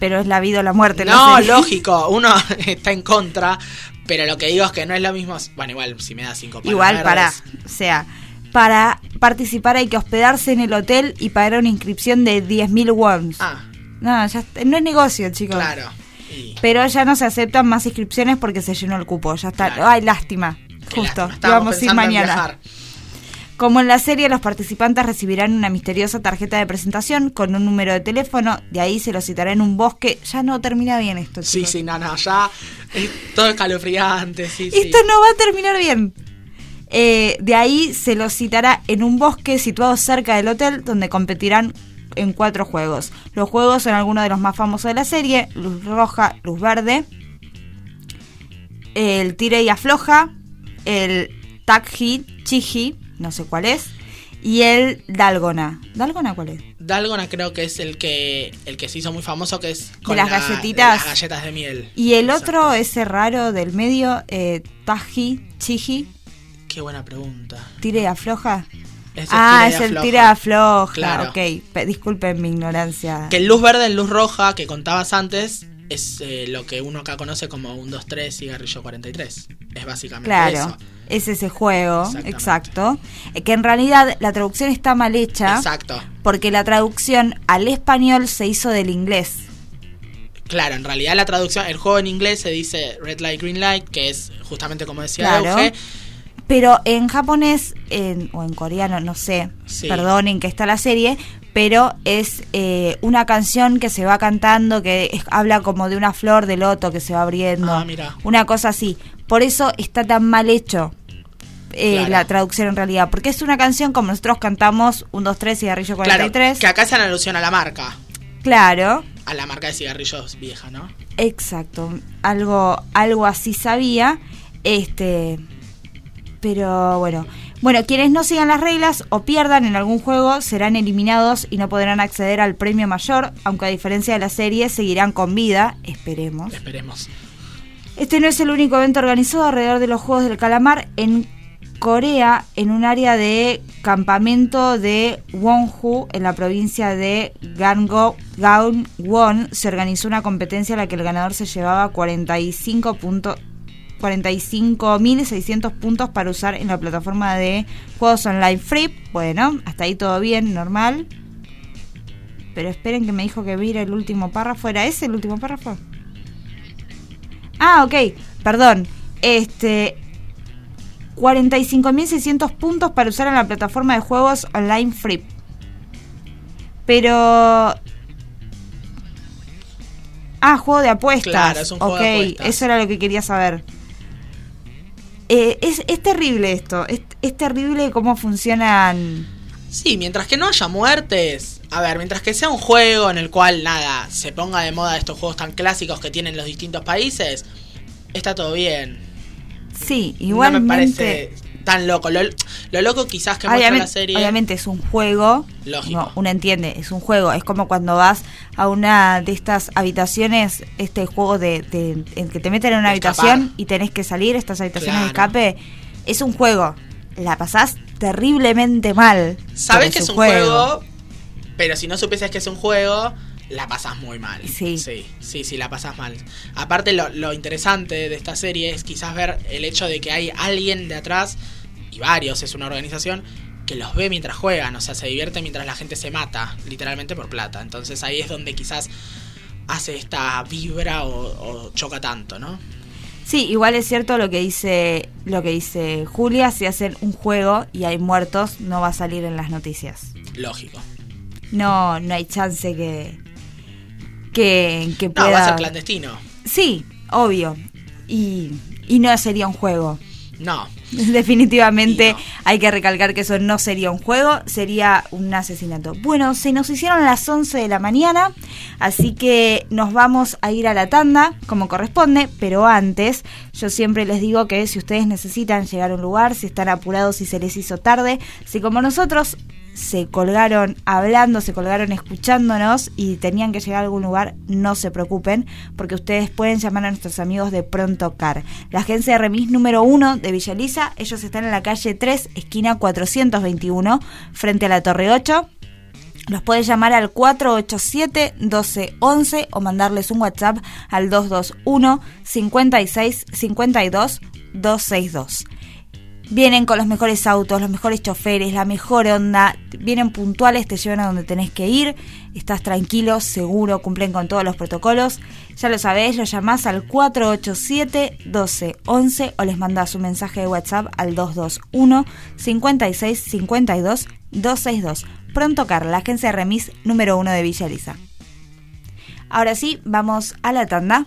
Pero es la vida o la muerte. No, lógico, uno está en contra, pero lo que digo es que no es lo mismo. Bueno, igual si me da 5 Igual para, o sea, para participar hay que hospedarse en el hotel y pagar una inscripción de 10.000 wons. Ah, No, ya no es negocio, chicos. claro. Pero ya no se aceptan más inscripciones porque se llenó el cupo. Ya está. Claro. Ay, lástima. Justo. lástima, Íbamos a ir mañana. Como en la serie, los participantes recibirán una misteriosa tarjeta de presentación con un número de teléfono. De ahí se los citará en un bosque. Ya no termina bien esto, Sí, sí, no, no, ya es todo escalofriante, sí, sí. Esto no va a terminar bien. Eh, de ahí se los citará en un bosque situado cerca del hotel donde competirán en cuatro juegos. Los juegos son algunos de los más famosos de la serie. Luz roja, luz verde. El tire y afloja. El takji, chiji, no sé cuál es. Y el dalgona. ¿Dalgona cuál es? Dalgona creo que es el que el que se hizo muy famoso, que es con las la- galletitas. las galletas de miel. Y el otro, ese raro del medio, eh, taji, chiji, Qué buena pregunta. tire y afloja. Es ah, es el tira afloja. Claro. Ok, Pe- disculpen mi ignorancia. Que el luz verde, el luz roja que contabas antes es eh, lo que uno acá conoce como un 2 3 cigarrillo 43. Es básicamente Claro, eso. es ese juego, exacto. Eh, Que en realidad la traducción está mal hecha. Exacto. Porque la traducción al español se hizo del inglés. Claro, en realidad la traducción, el juego en inglés se dice Red Light, Green Light, que es justamente como decía Claro. Pero en japonés en- o en coreano, no sé, Sí. perdonen que está la serie, pero es eh, una canción que se va cantando, que es- habla como de una flor de loto que se va abriendo. Ah, mira. Una cosa así. Por eso está tan mal hecho eh, Claro. la traducción en realidad. Porque es una canción como nosotros cantamos 1, 2, 3, cigarrillo Claro, 43. que acá hacen alusión a la marca. Claro. A la marca de cigarrillos vieja, ¿no? Exacto, algo, algo así sabía, este, pero bueno, bueno, quienes no sigan las reglas o pierdan en algún juego serán eliminados y no podrán acceder al premio mayor, aunque a diferencia de la serie seguirán con vida, esperemos. Esperemos. Este no es el único evento organizado alrededor de los Juegos del Calamar en Corea, en un área de campamento de Wonju, en la provincia de Gangwon, se organizó una competencia en la que el ganador se llevaba 45 puntos 45.600 puntos para usar en la plataforma de juegos online free. Bueno, hasta ahí todo bien, normal. Pero esperen que me dijo que mire el último párrafo. ¿Era ese el último párrafo? Ah, ok, perdón. Este. 45.600 puntos para usar en la plataforma de juegos online free. Pero. Ah, juego de apuestas. Claro, es un juego ok, de apuestas. eso era lo que quería saber. Eh, es, es terrible esto. Es, es terrible cómo funcionan. Sí, mientras que no haya muertes. A ver, mientras que sea un juego en el cual nada se ponga de moda estos juegos tan clásicos que tienen los distintos países, está todo bien. Sí, No igualmente. me parece tan loco. Lo, lo loco quizás que muestra la Obviamente, serie. obviamente es un juego. Lógico. No, uno entiende, es un juego. Es como cuando vas a una de estas habitaciones, este juego de, de- en que te meten en una escapar. habitación y tenés que salir, estas habitaciones de escape. Es un juego. La pasás terriblemente mal. Sabes que es un juego, pero si no supieses que es un juego, la pasas muy mal. Sí. Sí, sí, sí, la pasas mal. Aparte, lo, lo interesante de esta serie es quizás ver el hecho de que hay alguien de atrás, y varios, es una organización, que los ve mientras juegan, o sea, se divierte mientras la gente se mata, literalmente por plata. Entonces ahí es donde quizás hace esta vibra o, o choca tanto, ¿no? Sí, igual es cierto lo que dice lo que dice Julia, si hacen un juego y hay muertos, no va a salir en las noticias. Lógico. No, no hay chance que que, que No, pueda va a ser clandestino. Sí, obvio. Y, y no sería un juego. No. Definitivamente hay que recalcar que eso no sería un juego, sería un asesinato. Bueno, se nos hicieron las 11 de la mañana, así que nos vamos a ir a la tanda como corresponde, pero antes yo siempre les digo que si ustedes necesitan llegar a un lugar, si están apurados y se les hizo tarde, si como nosotros se colgaron hablando, se colgaron escuchándonos y tenían que llegar a algún lugar, no se preocupen, porque ustedes pueden llamar a nuestros amigos de Pronto Car. La agencia de remis número 1 de Villa Elisa, ellos están en la calle 3, esquina 421, frente a la Torre 8. Los puedes llamar al 487-1211 o mandarles un WhatsApp al 221 56 52 262. Vienen con los mejores autos, los mejores choferes, la mejor onda, vienen puntuales, te llevan a donde tenés que ir, estás tranquilo, seguro, cumplen con todos los protocolos. Ya lo sabés, lo llamás al 487-1211 o les mandás un mensaje de WhatsApp al 221 56 52 262. Pronto Car, la agencia de remis número uno de Villa Elisa. Ahora sí, vamos a la tanda.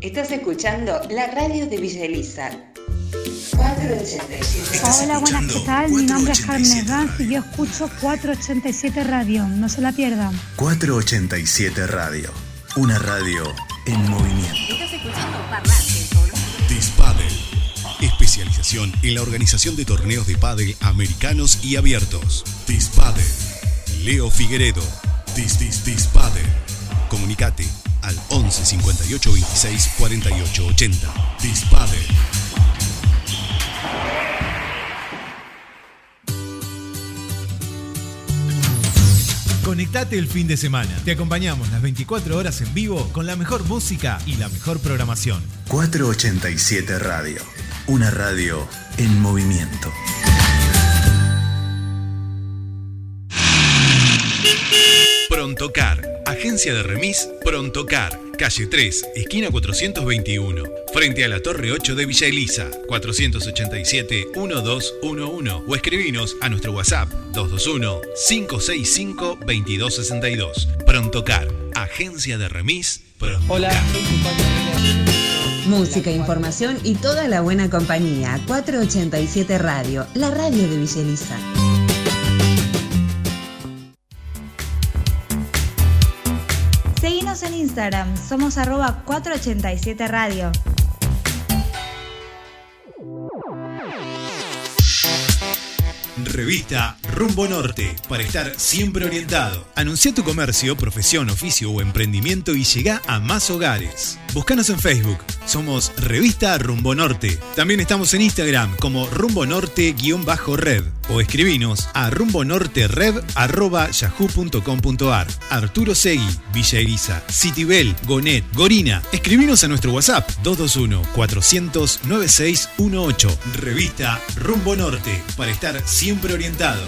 Estás escuchando la radio de Villa Elisa. 487. Hola, buenas, ¿qué tal? Mi nombre es Carmen Ranz y yo escucho 487 Radio. No se la pierdan. 487 Radio. Una radio en movimiento. Estás escuchando. Dispadel. Especialización en la organización de torneos de pádel americanos y abiertos. Dispadel. Leo Figueredo. Dis Dis Dispadel. Comunicate al 11 58 26 48 80. Dispadel. Conectate el fin de semana. Te acompañamos las 24 horas en vivo con la mejor música y la mejor programación. 487 Radio. Una radio en movimiento. Prontocar. Agencia de remis Prontocar. Calle 3, esquina 421. Frente a la Torre 8 de Villa Elisa. 487-1211. O escribinos a nuestro WhatsApp 221-565-2262. Prontocar. Agencia de remis Prontocar. Hola. Música, información y toda la buena compañía. 487 Radio, la radio de Villa Elisa. En Instagram, somos arroba 487 Radio. Revista Rumbo Norte, para estar siempre orientado. Anuncia tu comercio, profesión, oficio o emprendimiento y llega a más hogares. Búscanos en Facebook, somos Revista Rumbo Norte. También estamos en Instagram como Rumbo Norte-Red o escribinos a rumbonortered.yahoo.com.ar. Arturo Segui, Villa Elisa, Citibel, Gonet, Gorina. Escribinos a nuestro WhatsApp 221-400-9618. Revista Rumbo Norte, para estar siempre orientado.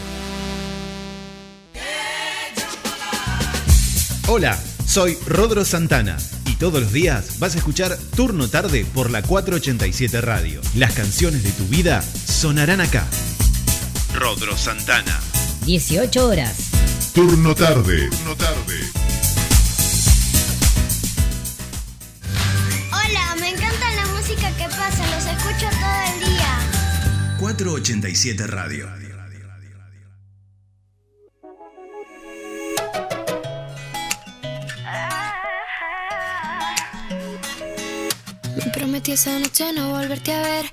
Hola, soy Rodro Santana y todos los días vas a escuchar Turno Tarde por la 487 Radio. Las canciones de tu vida sonarán acá. Rodro Santana. 18 horas. Turno tarde. Turno tarde. Hola, me encanta la música que pasa, los escucho todo el día. 487 Radio. Me prometí esa noche no volverte a ver,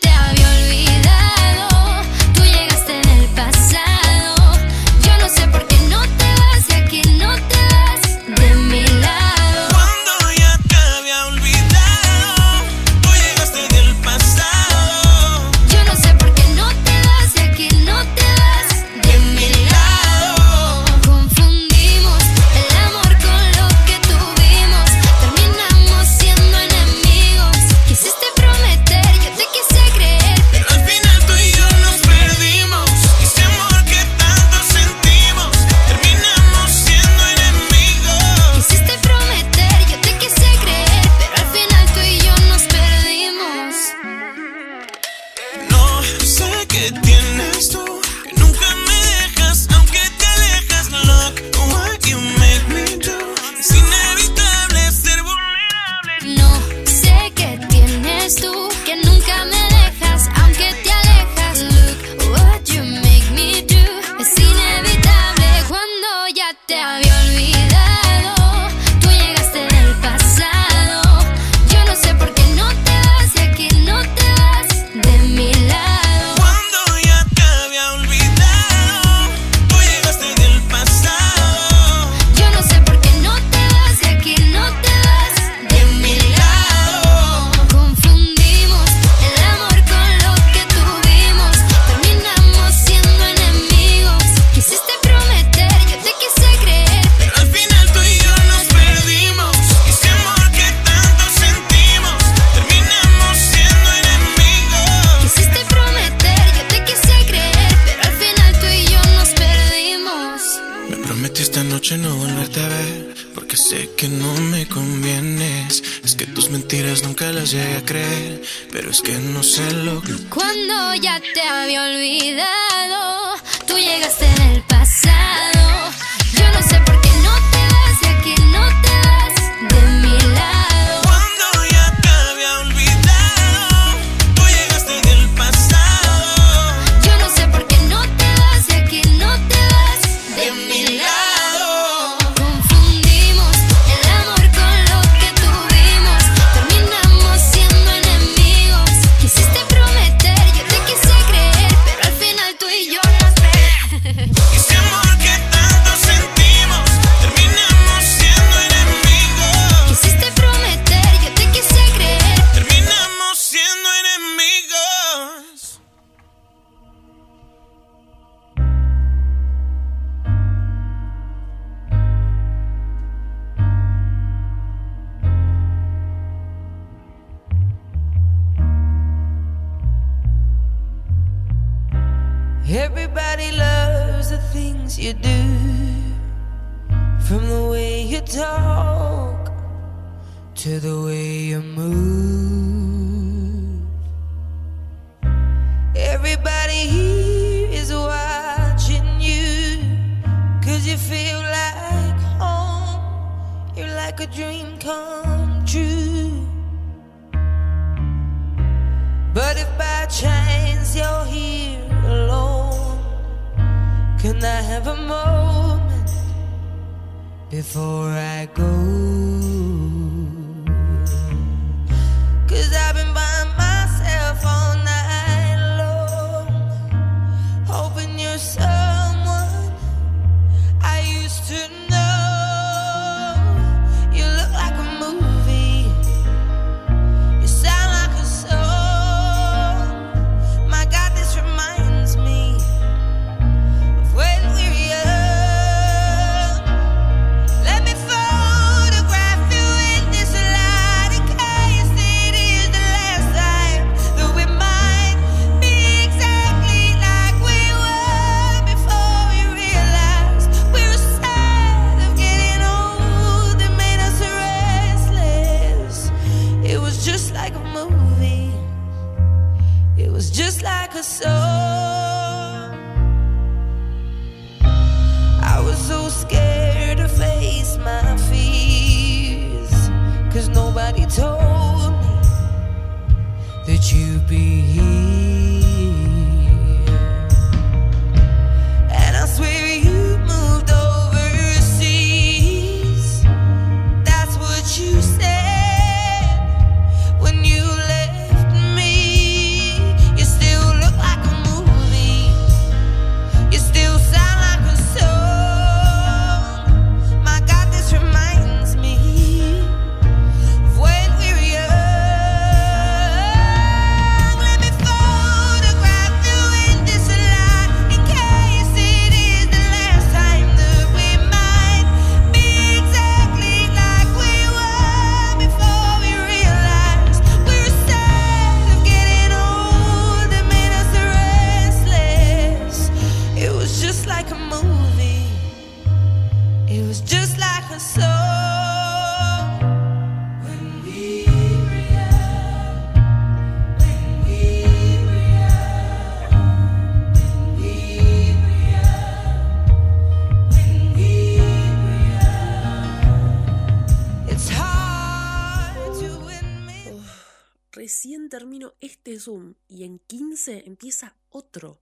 empieza otro.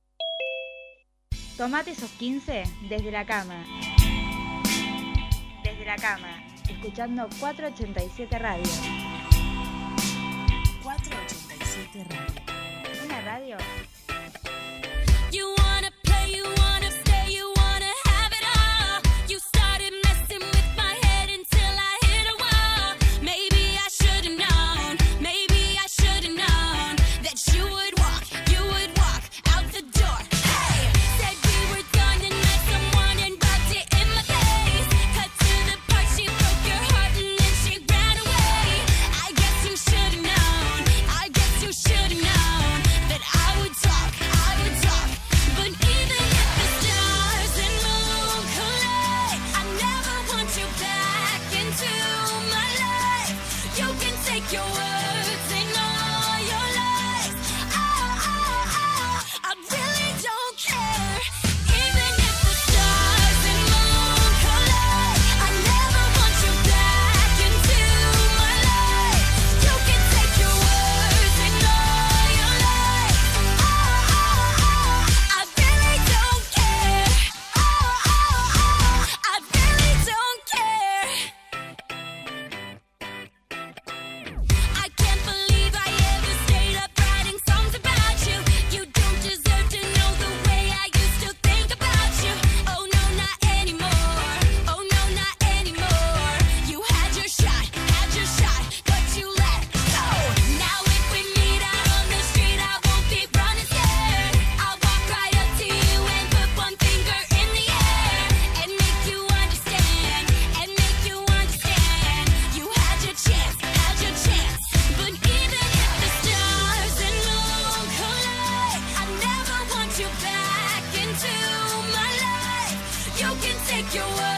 Tomate esos 15 desde la cama. Desde la cama, escuchando 487 Radio. 487 Radio. you were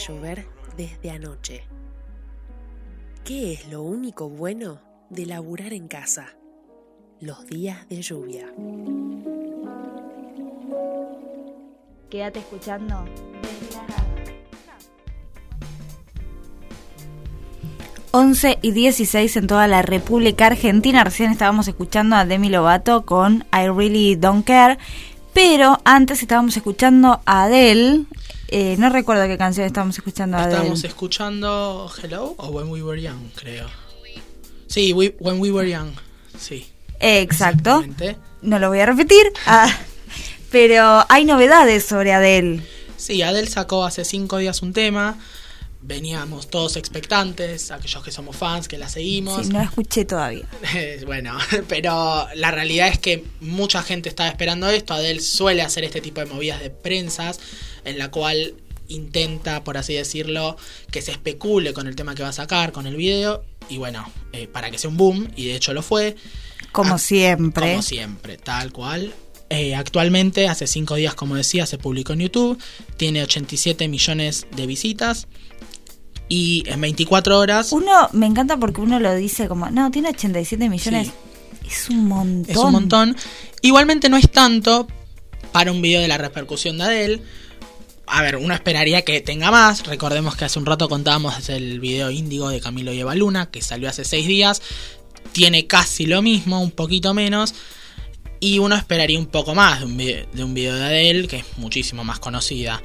llover desde anoche. ¿Qué es lo único bueno de laburar en casa? Los días de lluvia. Quédate escuchando desde y 16 en toda la República Argentina. Recién estábamos escuchando a Demi Lovato con I Really Don't Care. Pero antes estábamos escuchando a Adele. Eh, no recuerdo qué canción estábamos escuchando a Adele. Estábamos escuchando Hello o When We Were Young, creo. Sí, When We Were Young. Sí. Exacto. No lo voy a repetir. Ah, pero hay novedades sobre Adele. Sí, Adele sacó hace cinco días un tema veníamos todos expectantes, aquellos que somos fans, que la seguimos. Sí, no escuché todavía. bueno, pero la realidad es que mucha gente estaba esperando esto. Adele suele hacer este tipo de movidas de prensas, en la cual intenta, por así decirlo, que se especule con el tema que va a sacar, con el video, y bueno, eh, para que sea un boom, y de hecho lo fue. Como ah, siempre. Como siempre, tal cual. Eh, actualmente, hace cinco días, como decía, se publicó en YouTube, tiene 87 millones de visitas y en 24 horas Uno, me encanta porque uno lo dice como, no, tiene 87 millones. Es un montón. es un montón. Igualmente no es tanto para un video de la repercusión de Adele. A ver, uno esperaría que tenga más. Recordemos que hace un rato contábamos el video índigo de Camilo y Eva Luna, que salió hace seis días. Tiene casi lo mismo, un poquito menos. Y uno esperaría un poco más de un, vi- de un video de Adele, que es muchísimo más conocida.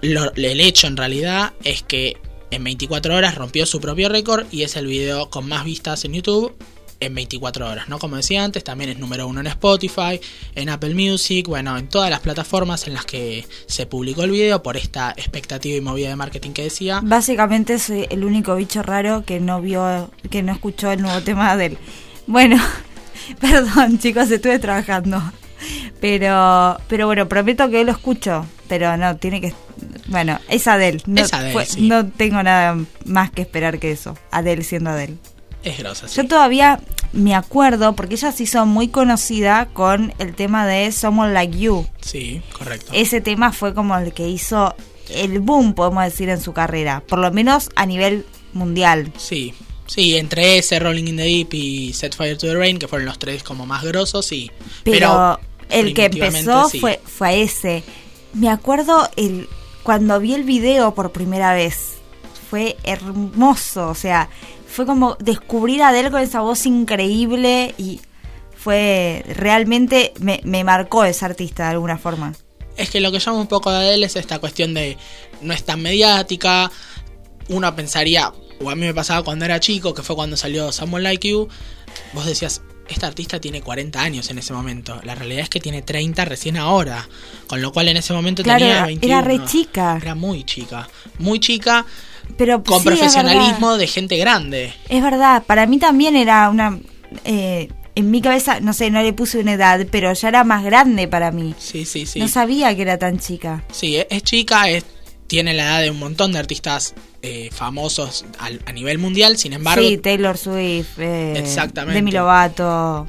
Lo- el hecho en realidad es que en 24 horas rompió su propio récord y es el video con más vistas en YouTube en 24 horas, ¿no? Como decía antes, también es número uno en Spotify, en Apple Music, bueno, en todas las plataformas en las que se publicó el video por esta expectativa y movida de marketing que decía. Básicamente soy el único bicho raro que no vio, que no escuchó el nuevo tema de él. Bueno, perdón chicos, estuve trabajando. Pero, pero bueno, prometo que lo escucho. Pero no, tiene que... Bueno, es Adele. No, Es Adele, fue- sí. no tengo nada más que esperar que eso. Adele siendo Adele. Es grosa, sí. Yo todavía me acuerdo, porque ella se hizo muy conocida con el tema de Someone Like You. Sí, correcto. Ese tema fue como el que hizo el boom, podemos decir, en su carrera. Por lo menos a nivel mundial. Sí, sí, entre ese Rolling in the Deep y Set Fire to the Rain, que fueron los tres como más grosos, sí. Pero, el que empezó sí. fue, fue a ese. Me acuerdo el cuando vi el video por primera vez. Fue hermoso, o sea, fue como descubrir a Adele con esa voz increíble y fue realmente me, marcó ese artista de alguna forma. Es que lo que llama un poco de Adele es esta cuestión de no es tan mediática. Uno pensaría, o a mí me pasaba cuando era chico, que fue cuando salió Someone Like You, vos decías, esta artista tiene 40 años en ese momento. La realidad es que tiene 30 recién ahora. Con lo cual en ese momento Claro, tenía era- 21. era re chica. Era muy chica. Muy chica, Pero con sí, profesionalismo de gente grande. Es verdad, para mí también era una eh, en mi cabeza, no sé, no le puse una edad, pero ya era más grande para mí. Sí, sí, sí. No sabía que era tan chica. Sí, es, es chica, es, tiene la edad de un montón de artistas eh, famosos al- a nivel mundial, sin embargo, sí, Taylor Swift, eh, Exactamente. Demi Lovato,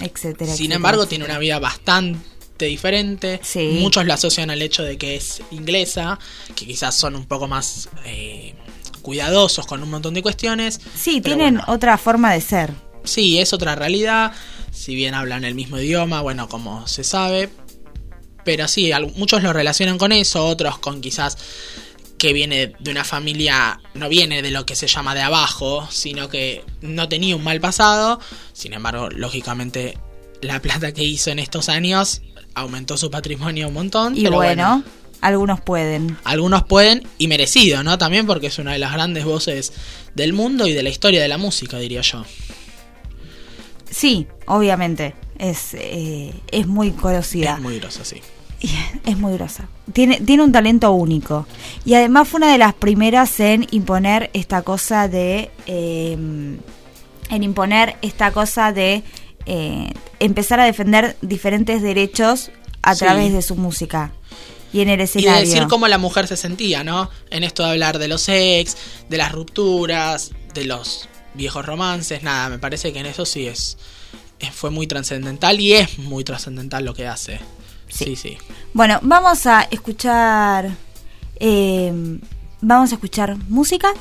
etcétera. sin etcétera, embargo etcétera. tiene una vida bastante diferente. Sí. Muchos la asocian al hecho de que es inglesa, que quizás son un poco más eh, cuidadosos con un montón de cuestiones. Sí, tienen bueno, otra forma de ser. sí, es otra realidad. Si bien hablan el mismo idioma, bueno, como se sabe. Pero sí, muchos lo relacionan con eso, otros con quizás que viene de una familia, no viene de lo que se llama de abajo, sino que no tenía un mal pasado. Sin embargo, lógicamente, la plata que hizo en estos años aumentó su patrimonio un montón. Y pero bueno, algunos pueden. algunos pueden, y merecido, ¿no? También porque es una de las grandes voces del mundo y de la historia de la música, diría yo. Sí, obviamente. Es, eh, es muy conocida. Es muy grosa, sí. Es muy grosa. Tiene, tiene un talento único. Y además fue una de las primeras en imponer esta cosa de. eh, en imponer esta cosa de eh, empezar a defender diferentes derechos a Sí. través de su música. Y en el Y escenario. de decir cómo la mujer se sentía, ¿no? En esto de hablar de los ex, de las rupturas, de los viejos romances, nada, me parece que en eso sí es- fue muy trascendental y es muy trascendental lo que hace. Sí, sí. Bueno, vamos a escuchar. eh, vamos a escuchar música.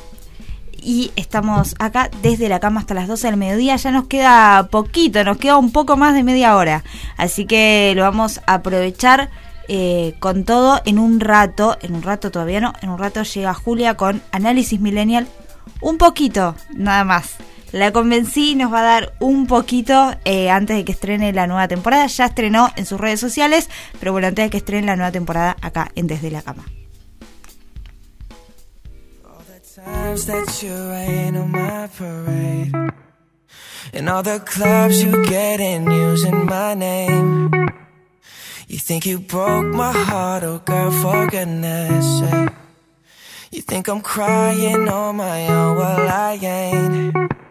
Y estamos acá desde la cama hasta las 12 del mediodía. Ya nos queda poquito, nos queda un poco más de media hora. Así que lo vamos a aprovechar eh, con todo en un rato. En un rato todavía no. En un rato llega Julia con Análisis Millennial. Un poquito, nada más. La convencí, nos va a dar un poquito eh, antes de que estrene la nueva temporada. Ya estrenó en sus redes sociales, pero bueno, antes de que estrene la nueva temporada acá en Desde la Cama. And all the clubs you get in using my name. You think you broke my heart, oh girl, for goodness sake. You think I'm crying on my own, well I ain't.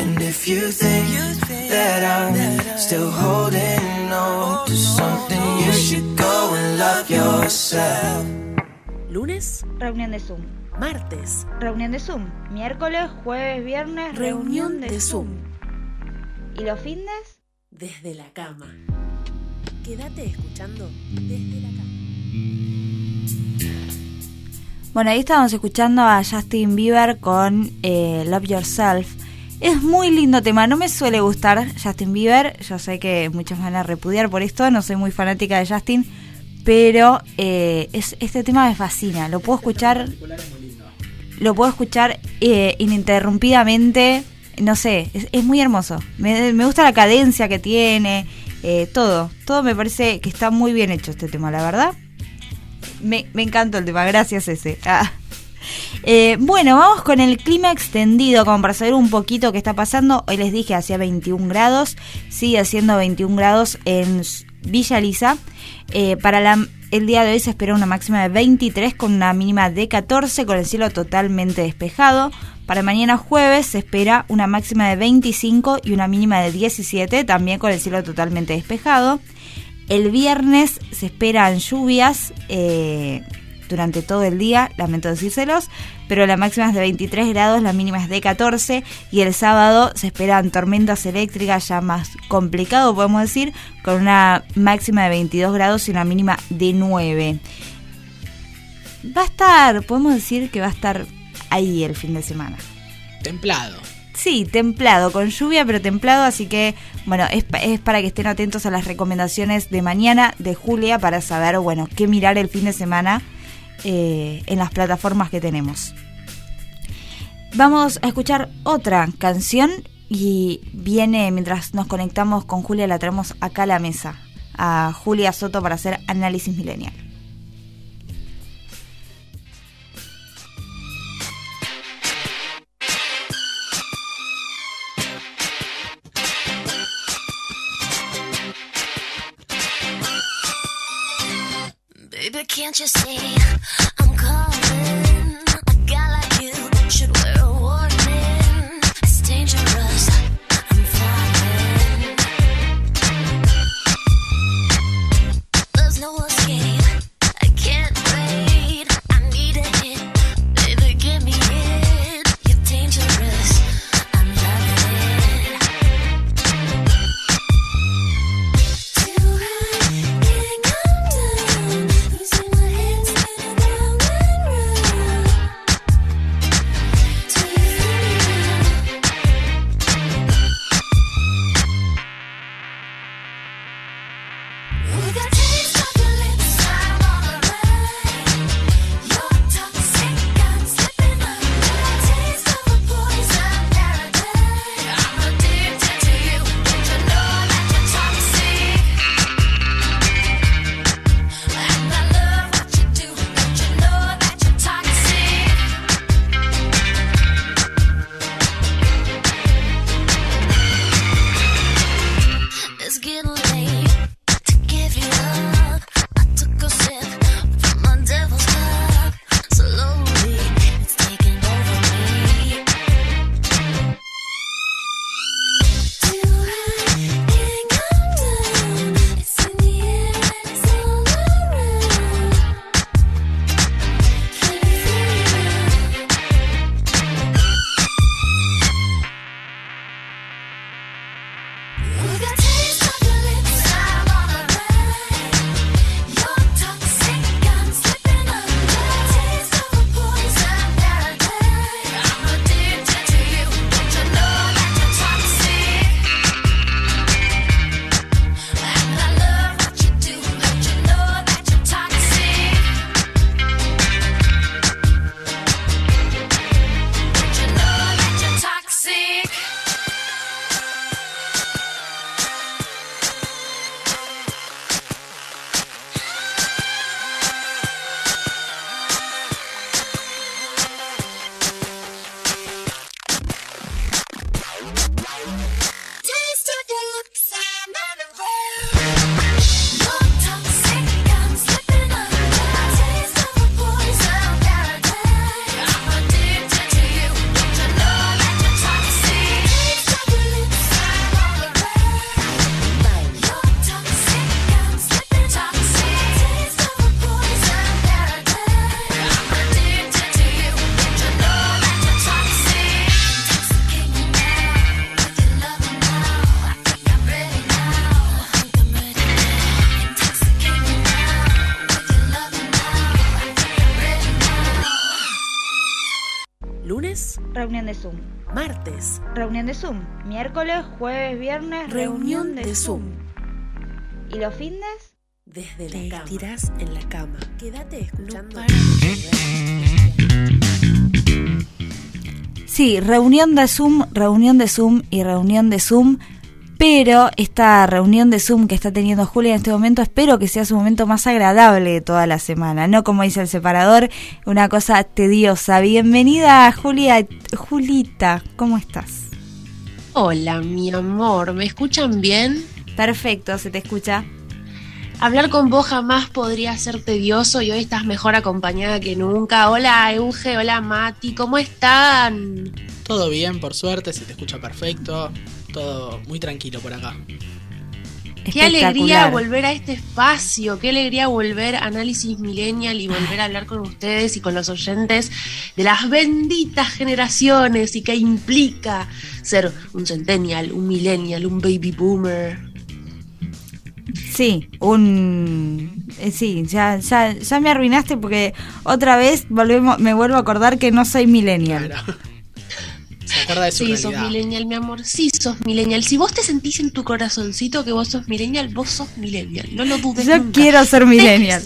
And if you think that I'm still holding on to something, you should go and love yourself. Lunes, Reunión de Zoom. martes, Reunión de Zoom. Miércoles, jueves, viernes, reunión de Zoom. ¿Y los fines? desde la cama. Quédate escuchando desde la cama. Bueno, ahí estábamos escuchando a Justin Bieber con eh, Love Yourself. Es muy lindo tema, no me suele gustar Justin Bieber, yo sé que muchos van a repudiar por esto, no soy muy fanática de Justin, pero eh, es, este tema me fascina, lo puedo escuchar, lo puedo escuchar eh, ininterrumpidamente, no sé, es, muy hermoso, me, me gusta la cadencia que tiene, eh, todo, todo me parece que está muy bien hecho este tema, la verdad. Me, me encantó el tema, gracias ese. Ah. Eh, bueno, vamos con el clima extendido, como para saber un poquito qué está pasando. Hoy les dije hacía 21 grados, sigue haciendo 21 grados en Villa Lisa. Eh, para el día de hoy se espera una máxima de 23 con una mínima de 14 con el cielo totalmente despejado. Para mañana jueves se espera una máxima de 25 y una mínima de 17 también con el cielo totalmente despejado. El viernes se esperan lluvias eh, durante todo el día, lamento decírselos, pero la máxima es de 23 grados, la mínima es de 14 y el sábado se esperan tormentas eléctricas ya más complicado, podemos decir, con una máxima de 22 grados y una mínima de 9. va a estar, podemos decir que va a estar ahí el fin de semana. Templado. Sí, templado, con lluvia, pero templado, así que, bueno, es, es para que estén atentos a las recomendaciones de mañana de Julia para saber, bueno, qué mirar el fin de semana eh, en las plataformas que tenemos. Vamos a escuchar otra canción y viene, mientras nos conectamos con Julia, la traemos acá a la mesa, a Julia Soto para hacer análisis millennial. Can't you see de Zoom. Miércoles, jueves, viernes, reunión, de, Zoom. ¿Y los fines? desde la tirás en la cama. Quédate escuchando. Sí, reunión de Zoom, reunión de Zoom y reunión de Zoom. Pero esta reunión de Zoom que está teniendo Julia en este momento, espero que sea su momento más agradable de toda la semana, no como dice el separador, una cosa tediosa. Bienvenida, Julia, Julita, ¿cómo estás? Hola, mi amor, ¿me escuchan bien? Perfecto, se te escucha. Hablar con vos jamás podría ser tedioso y hoy estás mejor acompañada que nunca. Hola, Euge, hola, Mati, ¿cómo están? Todo bien, por suerte, se te escucha perfecto. Todo muy tranquilo por acá. Qué alegría volver a este espacio, qué alegría volver a Análisis Millennial y volver a hablar con ustedes y con los oyentes de las benditas generaciones y qué implica ser un centennial, un millennial, un baby boomer. Sí, un... eh, sí, ya, ya, ya me arruinaste porque otra vez volvemos, me vuelvo a acordar que no soy millennial. Se acuerda de su Sí, sos millennial, mi amor. Sí, sos millennial. Si vos te sentís en tu corazoncito que vos sos millennial, vos sos millennial. No lo dudes Yo nunca. quiero ser millennial.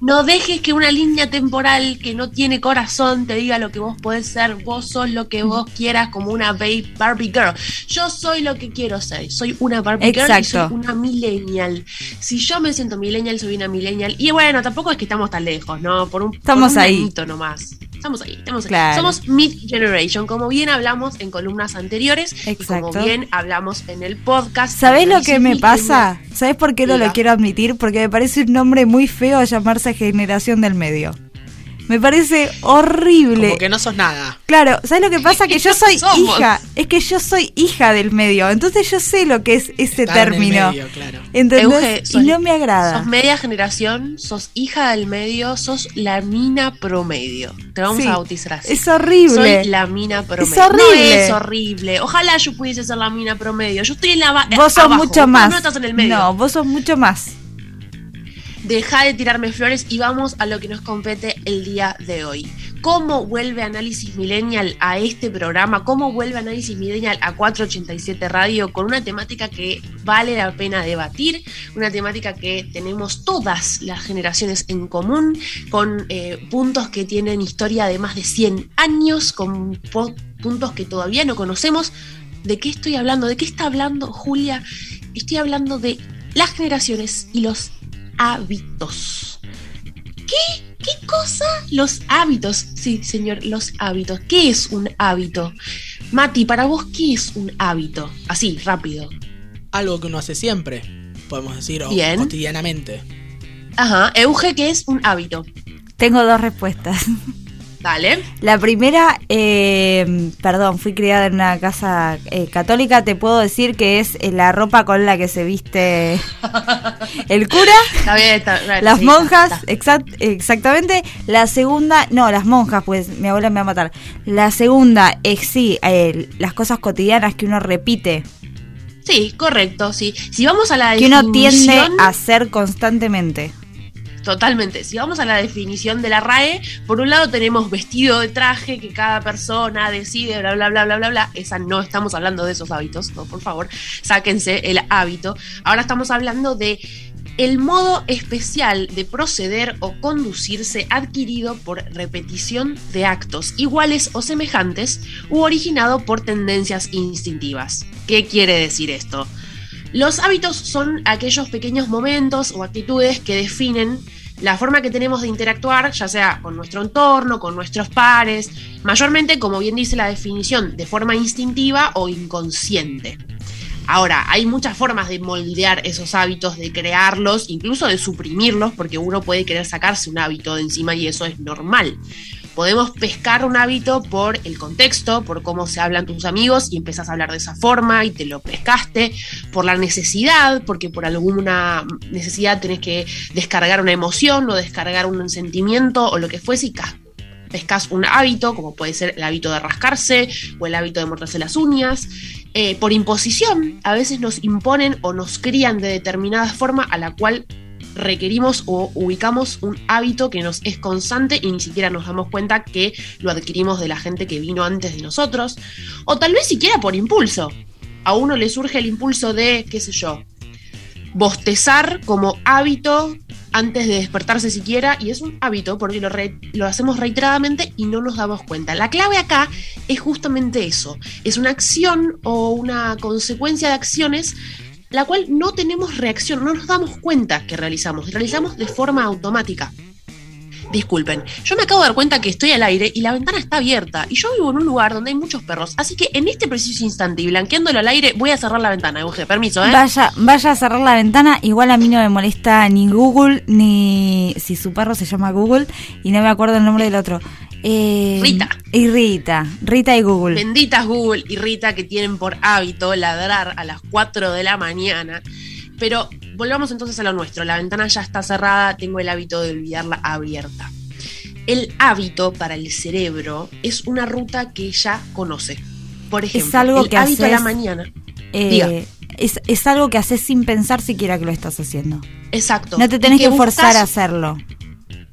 No dejes que una línea temporal que no tiene corazón te diga lo que vos podés ser. Vos sos lo que vos quieras como una babe- Barbie girl. Yo soy lo que quiero ser. Soy una Barbie girl y Exacto. soy una millennial. Si yo me siento millennial, soy una millennial. Y bueno, tampoco es que estamos tan lejos, ¿no? Por un, por Estamos un ahí. nomás. Estamos ahí, estamos ahí. Claro. Somos mid generation, como bien hablamos en columnas anteriores y Exacto. como bien hablamos en el podcast. ¿Sabés lo que me pasa? ¿Sabés por qué no lo quiero admitir? Porque me parece un nombre muy feo llamarse generación del medio. Me parece horrible. Como que no sos nada. Claro, ¿sabes lo que pasa? Que yo ¿Qué soy somos? hija. Es que yo soy hija del medio. Entonces yo sé lo que es ese Estar en el término. medio, claro. ¿Entendés? Euge, y sos- no me agrada. Sos media generación, sos hija del medio, sos la mina promedio. Te vamos Sí, a bautizar así. es horrible. Soy la mina promedio. Es horrible. No es horrible. Ojalá yo pudiese ser la mina promedio. Yo estoy en la Vos sos abajo. mucho más. No estás en el medio. No, vos sos mucho más. Deja de tirarme flores y vamos a lo que nos compete el día de hoy. ¿Cómo vuelve Análisis Millennial a este programa? ¿Cómo vuelve Análisis Millennial a 487 Radio con una temática que vale la pena debatir? Una temática que tenemos todas las generaciones en común, con eh, puntos que tienen historia de más de 100 años, con puntos que todavía no conocemos. ¿De qué estoy hablando? ¿De qué está hablando Julia? Estoy hablando de las generaciones y los hábitos. ¿Qué? ¿Qué cosa? Los hábitos. Sí, señor, los hábitos. ¿Qué es un hábito? Mati, para vos, ¿qué es un hábito? Así, rápido. Algo que uno hace siempre, podemos decir, o Bien. cotidianamente. Ajá, Euge, ¿qué es un hábito? Tengo dos respuestas. Dale. La primera, eh, perdón, fui criada en una casa eh, católica, te puedo decir que es eh, la ropa con la que se viste el cura, Está bien, está bien, las sí, monjas, está, está. exact- exactamente. La segunda, no, las monjas, pues mi abuela me va a matar. La segunda es sí, eh, las cosas cotidianas que uno repite, Sí, correcto, sí. Si vamos a la que uno tiende a hacer constantemente. Totalmente. Si vamos a la definición de la RAE, por un lado tenemos vestido de traje que cada persona decide, bla, bla, bla, bla, bla, bla. Esa no estamos hablando de esos hábitos, no, por favor, sáquense el hábito. Ahora estamos hablando de el modo especial de proceder o conducirse adquirido por repetición de actos iguales o semejantes u originado por tendencias instintivas. ¿Qué quiere decir esto? Los hábitos son aquellos pequeños momentos o actitudes que definen la forma que tenemos de interactuar, ya sea con nuestro entorno, con nuestros pares, mayormente, como bien dice la definición, de forma instintiva o inconsciente. Ahora, hay muchas formas de moldear esos hábitos, de crearlos, incluso de suprimirlos, porque uno puede querer sacarse un hábito de encima y eso es normal. Podemos pescar un hábito por el contexto, por cómo se hablan tus amigos y empezás a hablar de esa forma y te lo pescaste, por la necesidad, porque por alguna necesidad tenés que descargar una emoción o descargar un sentimiento o lo que fuese y ca- pescas un hábito, como puede ser el hábito de rascarse o el hábito de morderse las uñas. Eh, por imposición, a veces nos imponen o nos crían de determinada forma a la cual requerimos o ubicamos un hábito que nos es constante y ni siquiera nos damos cuenta que lo adquirimos de la gente que vino antes de nosotros. O tal vez siquiera por impulso. A uno le surge el impulso de, qué sé yo, bostezar como hábito antes de despertarse siquiera y es un hábito porque lo, lo hacemos reiteradamente y no nos damos cuenta. La clave acá es justamente eso, es una acción o una consecuencia de acciones la cual no tenemos reacción, no nos damos cuenta que realizamos, realizamos de forma automática. Disculpen, yo me acabo de dar cuenta que estoy al aire y la ventana está abierta y yo vivo en un lugar donde hay muchos perros, así que en este preciso instante y blanqueándolo al aire voy a cerrar la ventana, Euge, permiso, ¿eh? Vaya, vaya a cerrar la ventana. Igual a mí no me molesta ni Google, ni si su perro se llama Google y no me acuerdo el nombre del otro. Eh, Rita. Y Rita. Rita y Google. Benditas Google y Rita que tienen por hábito ladrar a las 4 de la mañana. Pero volvamos entonces a lo nuestro. La ventana ya está cerrada, tengo el hábito de olvidarla abierta. El hábito para el cerebro es una ruta que ya conoce. Por ejemplo, es algo el que hábito a la haces, mañana. eh, Diga. es, es algo que haces sin pensar siquiera que lo estás haciendo. Exacto. No te tenés que, forzar a hacerlo.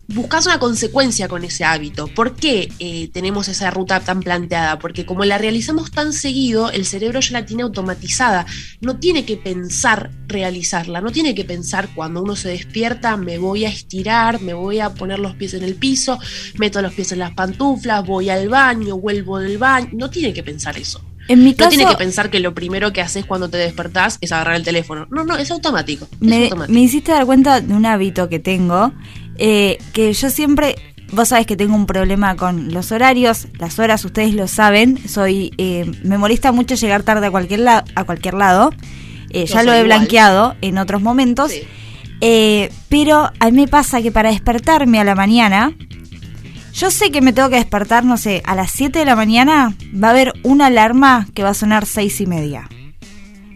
Buscas una consecuencia con ese hábito. ¿Por qué eh, tenemos esa ruta tan planteada? Porque como la realizamos tan seguido, el cerebro ya la tiene automatizada. No tiene que pensar realizarla, no tiene que pensar cuando uno se despierta, me voy a estirar, me voy a poner los pies en el piso, meto los pies en las pantuflas, voy al baño, vuelvo del baño. No tiene que pensar eso. En mi no caso, tiene que pensar que lo primero que haces cuando te despertás es agarrar el teléfono. No, no, es automático. es me, automático. me hiciste dar cuenta de un hábito que tengo, eh, que yo siempre, vos sabés que tengo un problema con los horarios, las horas ustedes lo saben, soy, eh, me molesta mucho llegar tarde a cualquier, la- a cualquier lado, eh, ya lo he igual. blanqueado en otros momentos, eh, pero a mí me pasa que para despertarme a la mañana, yo sé que me tengo que despertar, no sé, a las 7 de la mañana va a haber una alarma que va a sonar seis y media.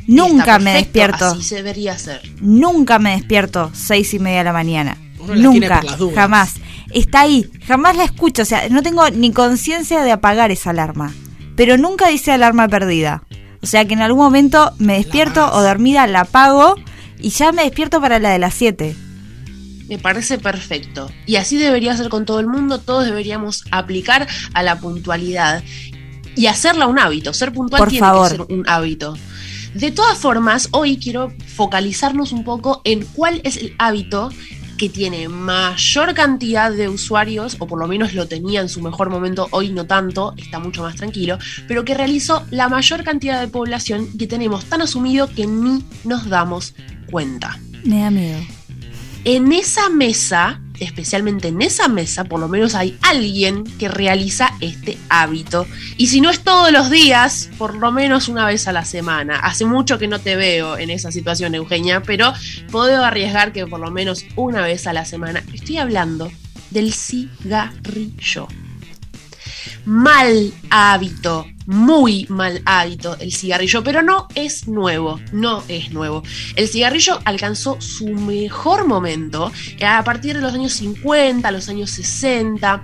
Nunca me despierto. Así se debería hacer. Nunca me despierto seis y media de la mañana. Uno Nunca, las jamás. Está ahí, jamás la escucho. O sea, no tengo ni conciencia de apagar esa alarma. Pero nunca dice alarma perdida. O sea que en algún momento me despierto o dormida, la apago y ya me despierto para la de las 7. Me parece perfecto. Y así debería ser con todo el mundo. Todos deberíamos aplicar a la puntualidad y hacerla un hábito. Ser puntual Por tiene favor. que ser un hábito. De todas formas, hoy quiero focalizarnos un poco en cuál es el hábito que tiene mayor cantidad de usuarios, o por lo menos lo tenía en su mejor momento, hoy no tanto, está mucho más tranquilo, pero que realizó la mayor cantidad de población que tenemos tan asumido que ni nos damos cuenta. Me da miedo. En esa mesa, especialmente en esa mesa, por lo menos hay alguien que realiza este hábito. Y si no es todos los días, por lo menos una vez a la semana. Hace mucho que no te veo en esa situación, Eugenia, pero puedo arriesgar que por lo menos una vez a la semana. Estoy hablando del cigarrillo. Mal hábito, muy mal hábito el cigarrillo, pero no es nuevo, no es nuevo. El cigarrillo alcanzó su mejor momento a partir de los años 50, los años 60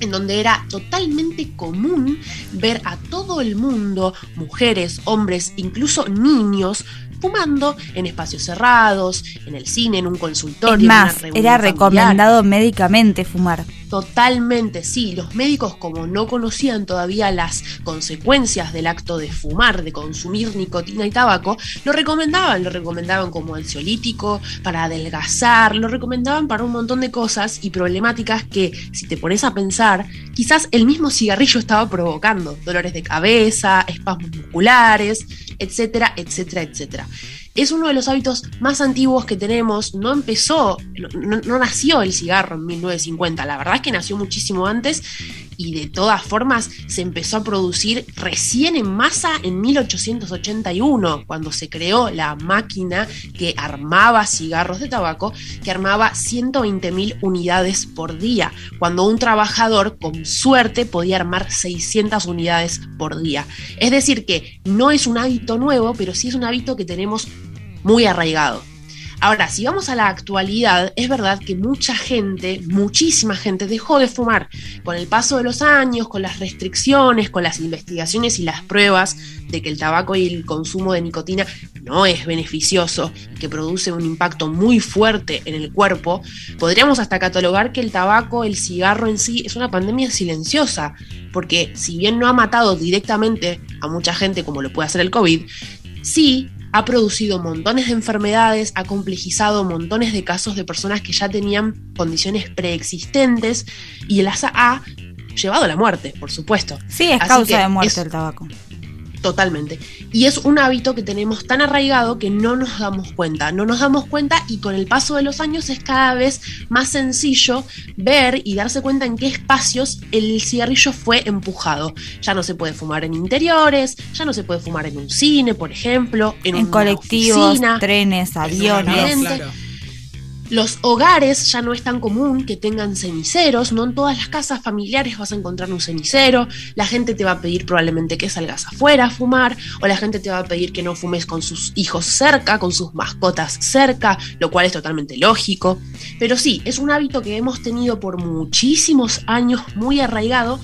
en donde era totalmente común ver a todo el mundo, mujeres, hombres, incluso niños, fumando en espacios cerrados, en el cine, en un consultorio. Es en una más, era familiar. recomendado médicamente fumar. Totalmente, sí. Los médicos, como no conocían todavía las consecuencias del acto de fumar, de consumir nicotina y tabaco, lo recomendaban. Lo recomendaban como ansiolítico, para adelgazar, lo recomendaban para un montón de cosas y problemáticas que, si te pones a pensar, quizás el mismo cigarrillo estaba provocando. Dolores de cabeza, espasmos musculares, etcétera, etcétera, etcétera. Es uno de los hábitos más antiguos que tenemos. No empezó, no, no- nació el cigarro en 1950. La verdad es que nació muchísimo antes y de todas formas se empezó a producir recién en masa en 1881, cuando se creó la máquina que armaba cigarros de tabaco, que armaba 120.000 unidades por día, cuando un trabajador con suerte podía armar 600 unidades por día. Es decir, que no es un hábito nuevo, pero sí es un hábito que tenemos muy arraigado. Ahora, si vamos a la actualidad, es verdad que mucha gente, muchísima gente dejó de fumar. Con el paso de los años, con las restricciones, con las investigaciones y las pruebas de que el tabaco y el consumo de nicotina no es beneficioso, que produce un impacto muy fuerte en el cuerpo, podríamos hasta catalogar que el tabaco, el cigarro en sí, es una pandemia silenciosa, porque si bien no ha matado directamente a mucha gente como lo puede hacer el COVID, sí ha producido montones de enfermedades, ha complejizado montones de casos de personas que ya tenían condiciones preexistentes y las ha llevado a la muerte, por supuesto. Sí, es Así causa de muerte es- el tabaco. Totalmente. Y es un hábito que tenemos tan arraigado que no nos damos cuenta. No nos damos cuenta y con el paso de los años es cada vez más sencillo ver y darse cuenta en qué espacios el cigarrillo fue empujado. Ya no se puede fumar en interiores, ya no se puede fumar en un cine, por ejemplo, en, En una colectivos, oficina. trenes, aviones. Los hogares ya no es tan común que tengan ceniceros, no en todas las casas familiares vas a encontrar un cenicero, la gente te va a pedir probablemente que salgas afuera a fumar, o la gente te va a pedir que no fumes con sus hijos cerca, con sus mascotas cerca, lo cual es totalmente lógico. Pero sí, es un hábito que hemos tenido por muchísimos años muy arraigado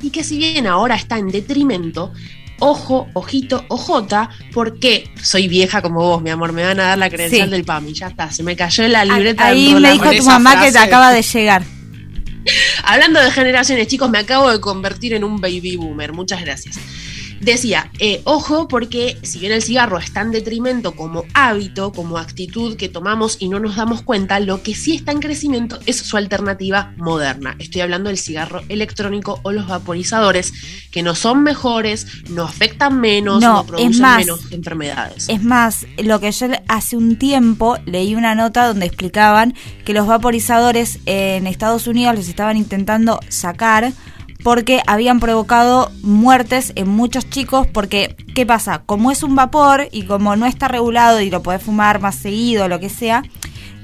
y que si bien ahora está en detrimento, ojo, ojito, ojota, porque soy vieja como vos, mi amor, me van a dar la credencial Sí. del PAMI, ya está, se me cayó la libreta. Ahí me dijo tu mamá que te acaba de llegar. Hablando de generaciones, chicos, me acabo de convertir en un baby boomer. Muchas gracias. Decía, eh, ojo, porque si bien el cigarro está en detrimento como hábito, como actitud que tomamos y no nos damos cuenta, lo que sí está en crecimiento es su alternativa moderna. Estoy hablando del cigarro electrónico o los vaporizadores, que no son mejores, no afectan menos, No, no, es producen más, menos enfermedades. Es más, lo que yo hace un tiempo leí una nota donde explicaban que los vaporizadores en Estados Unidos los estaban intentando sacar porque habían provocado muertes en muchos chicos porque, ¿qué pasa? Como es un vapor y como no está regulado y lo podés fumar más seguido, lo que sea,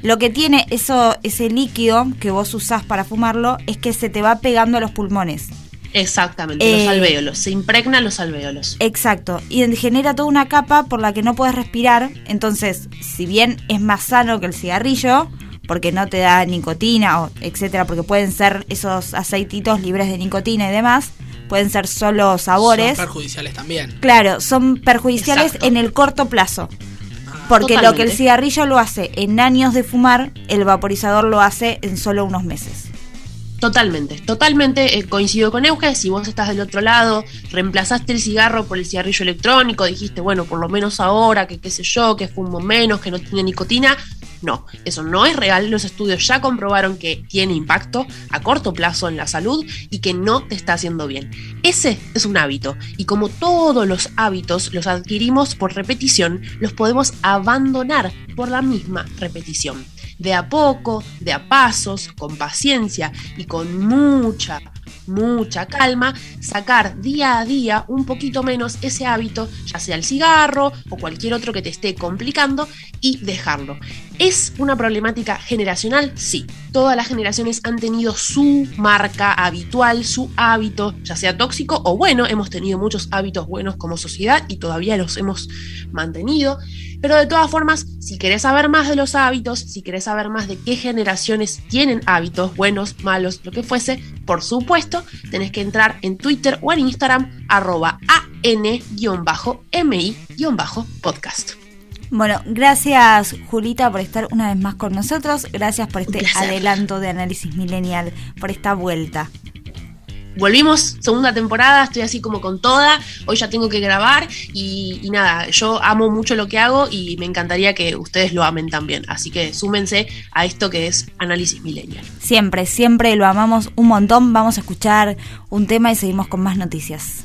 lo que tiene eso, ese líquido que vos usás para fumarlo es que se te va pegando a los pulmones. Exactamente, Eh, los alvéolos, se impregnan los alvéolos. Exacto, y en- genera toda una capa por la que no puedes respirar, entonces, si bien es más sano que el cigarrillo, porque no te da nicotina, o etcétera, porque pueden ser esos aceititos libres de nicotina y demás, pueden ser solo sabores. Son perjudiciales también. Claro, son perjudiciales Exacto. en el corto plazo. Porque lo que el cigarrillo lo hace en años de fumar, el vaporizador lo hace en solo unos meses. Totalmente, totalmente eh, coincido con Euge. Si vos estás del otro lado, reemplazaste el cigarro por el cigarrillo electrónico, dijiste, bueno, por lo menos ahora, que qué sé yo, que fumo menos, que no tiene nicotina. No, eso no es real. Los estudios ya comprobaron que tiene impacto a corto plazo en la salud y que no te está haciendo bien. Ese es un hábito y como todos los hábitos los adquirimos por repetición, los podemos abandonar por la misma repetición. De a poco, de a pasos, con paciencia y con mucha, mucha calma, sacar día a día un poquito menos ese hábito, ya sea el cigarro o cualquier otro que te esté complicando, y dejarlo. ¿Es una problemática generacional? Sí. Todas las generaciones han tenido su marca habitual, su hábito, ya sea tóxico o bueno. Hemos tenido muchos hábitos buenos como sociedad y todavía los hemos mantenido. Pero de todas formas, si querés saber más de los hábitos, si querés saber más de qué generaciones tienen hábitos buenos, malos, lo que fuese, por supuesto, tenés que entrar en Twitter o en Instagram arroba an-mi-podcast. Bueno, gracias Julita por estar una vez más con nosotros. Gracias por este adelanto de análisis millennial, por esta vuelta. Volvimos, segunda temporada, estoy así como con toda, hoy ya tengo que grabar y, y nada, yo amo mucho lo que hago y me encantaría que ustedes lo amen también, así que súmense a esto que es Análisis Millennial. Siempre, siempre lo amamos un montón. Vamos a escuchar un tema y seguimos con más noticias.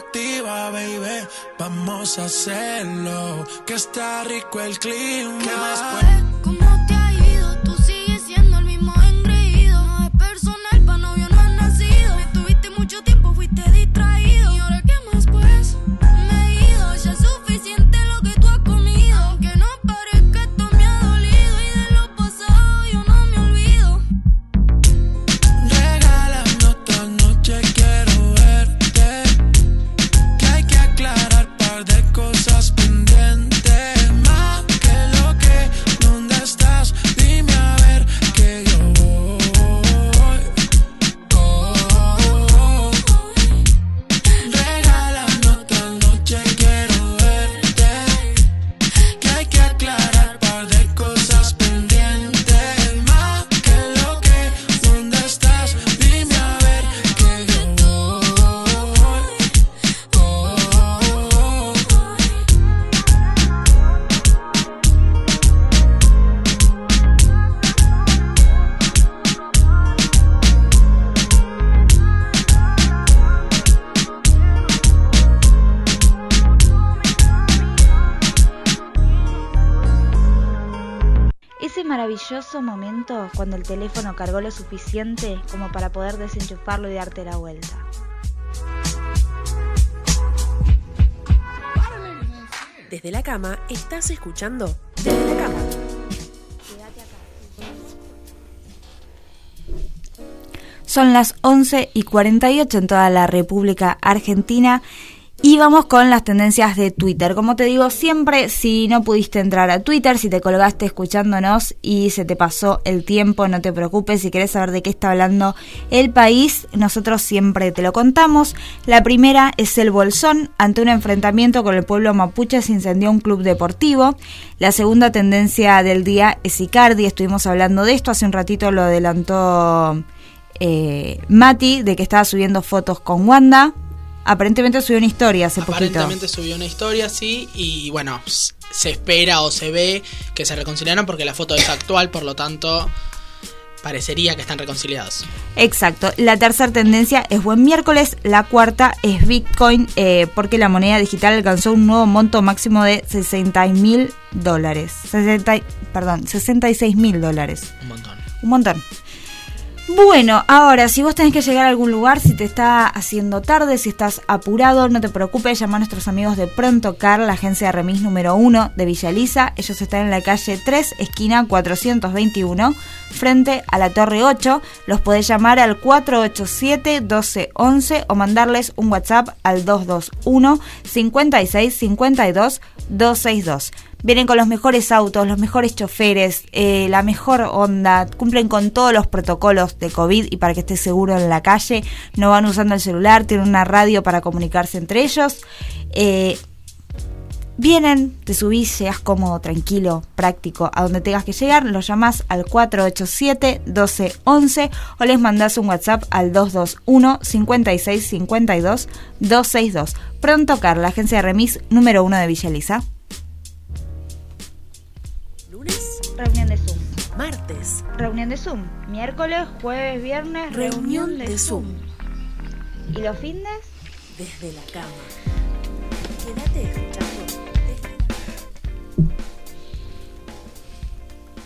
motiva, baby. Vamos a hacerlo, que está rico el clima. ¿Qué más maravilloso momento cuando el teléfono cargó lo suficiente como para poder desenchufarlo y darte la vuelta. Desde la cama estás escuchando Desde la cama. Son las 11 y 48 en toda la República Argentina y vamos con las tendencias de Twitter. Como te digo siempre, si no pudiste entrar a Twitter, si te colgaste escuchándonos y se te pasó el tiempo, no te preocupes. Si querés saber de qué está hablando el país, nosotros siempre te lo contamos. La primera es el Bolsón. Ante un enfrentamiento con el pueblo mapuche se incendió un club deportivo. La segunda tendencia del día es Icardi. Estuvimos hablando de esto. Hace un ratito lo adelantó eh, Mati, de que estaba subiendo fotos con Wanda. Aparentemente subió una historia hace poquito. Aparentemente subió una historia, sí, y bueno, se espera o se ve que se reconciliaron porque la foto es actual, por lo tanto, parecería que están reconciliados. Exacto. La tercera tendencia es buen miércoles. La cuarta es Bitcoin, eh, porque la moneda digital alcanzó un nuevo monto máximo de 60 mil dólares. 60 perdón, 66 mil dólares. Un montón. Un montón. Bueno, ahora, si vos tenés que llegar a algún lugar, si te está haciendo tarde, si estás apurado, no te preocupes, llama a nuestros amigos de Pronto Car, la agencia de remis número 1 de Villa Lisa. Ellos están en la calle 3, esquina 421, frente a la Torre 8. Los podés llamar al 487-1211 o mandarles un WhatsApp al 221 56 52 262. Vienen con los mejores autos, los mejores choferes, eh, la mejor onda, cumplen con todos los protocolos de COVID y para que estés seguro en la calle, no van usando el celular, tienen una radio para comunicarse entre ellos. Eh, vienen, te subís, llegas cómodo, tranquilo, práctico, a donde tengas que llegar, los llamás al 487-1211 o les mandás un WhatsApp al 221 56 52 262. Pronto Car, la agencia de remis número 1 de Villa Elisa. Reunión de Zoom. martes, Reunión de Zoom. Miércoles, jueves, viernes, reunión, de, Zoom. ¿Y los fines? desde la cama. Quédate escuchando. Desde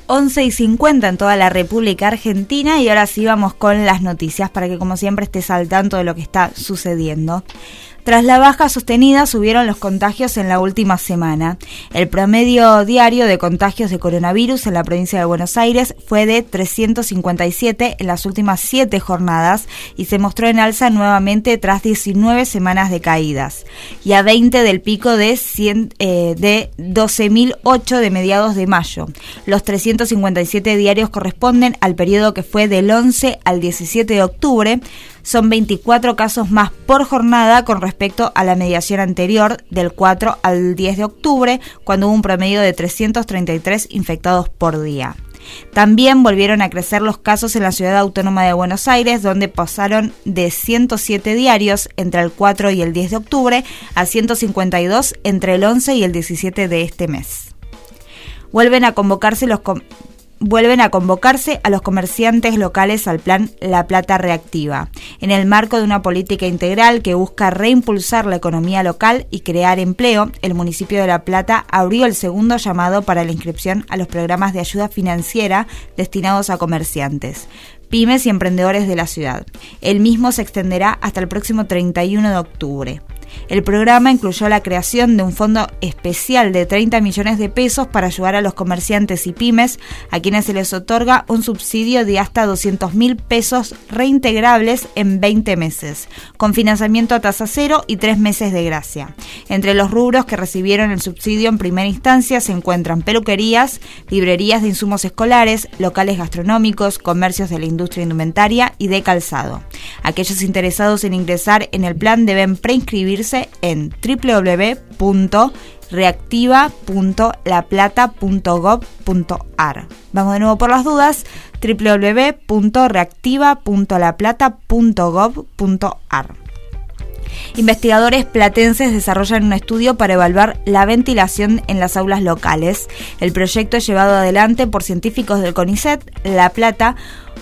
11 y 50 en toda la República Argentina y ahora sí vamos con las noticias para que como siempre estés al tanto de lo que está sucediendo. Tras la baja sostenida subieron los contagios en la última semana. El promedio diario de contagios de coronavirus en la provincia de Buenos Aires fue de 357 en las últimas 7 jornadas y se mostró en alza nuevamente tras 19 semanas de caídas y a 20 del pico de, 100, eh, de 12.008 de mediados de mayo. Los 357 diarios corresponden al periodo que fue del 11 al 17 de octubre. Son 24 casos más por jornada con respecto a la mediación anterior del 4 al 10 de octubre, cuando hubo un promedio de 333 infectados por día. También volvieron a crecer los casos en la ciudad autónoma de Buenos Aires, donde pasaron de 107 diarios entre el 4 y el 10 de octubre a 152 entre el 11 y el 17 de este mes. Vuelven a convocarse los vuelven a convocarse a los comerciantes locales al plan La Plata Reactiva, en el marco de una política integral que busca reimpulsar la economía local y crear empleo. El municipio de La Plata abrió el segundo llamado para la inscripción a los programas de ayuda financiera destinados a comerciantes pymes y emprendedores de la ciudad. El mismo se extenderá hasta el próximo 31 de octubre. El programa incluyó la creación de un fondo especial de 30 millones de pesos para ayudar a los comerciantes y pymes, a quienes se les otorga un subsidio de hasta 200 mil pesos reintegrables en 20 meses, con financiamiento a tasa cero y tres meses de gracia. Entre los rubros que recibieron el subsidio en primera instancia se encuentran peluquerías, librerías de insumos escolares, locales gastronómicos, comercios de la industria indumentaria y de calzado. Aquellos interesados en ingresar en el plan deben preinscribirse en www.reactiva.laplata.gov.ar. Vamos de nuevo por las dudas, www.reactiva.laplata.gov.ar. Investigadores platenses desarrollan un estudio para evaluar la ventilación en las aulas locales. El proyecto es llevado adelante por científicos del CONICET La Plata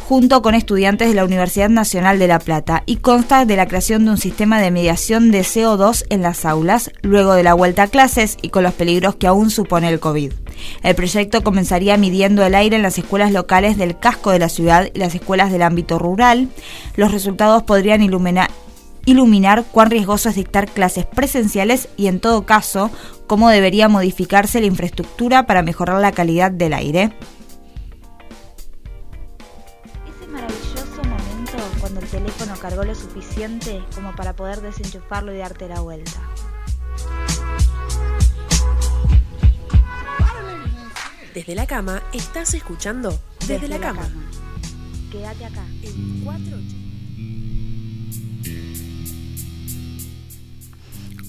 junto con estudiantes de la Universidad Nacional de La Plata y consta de la creación de un sistema de mediación de CO2 en las aulas luego de la vuelta a clases y con los peligros que aún supone el COVID. El proyecto comenzaría midiendo el aire en las escuelas locales del casco de la ciudad y las escuelas del ámbito rural. Los resultados podrían iluminar cuán riesgoso es dictar clases presenciales y en todo caso cómo debería modificarse la infraestructura para mejorar la calidad del aire. Teléfono cargó lo suficiente como para poder desenchufarlo y darte la vuelta. Desde la cama estás escuchando Desde, la, cama. Quédate acá. En 4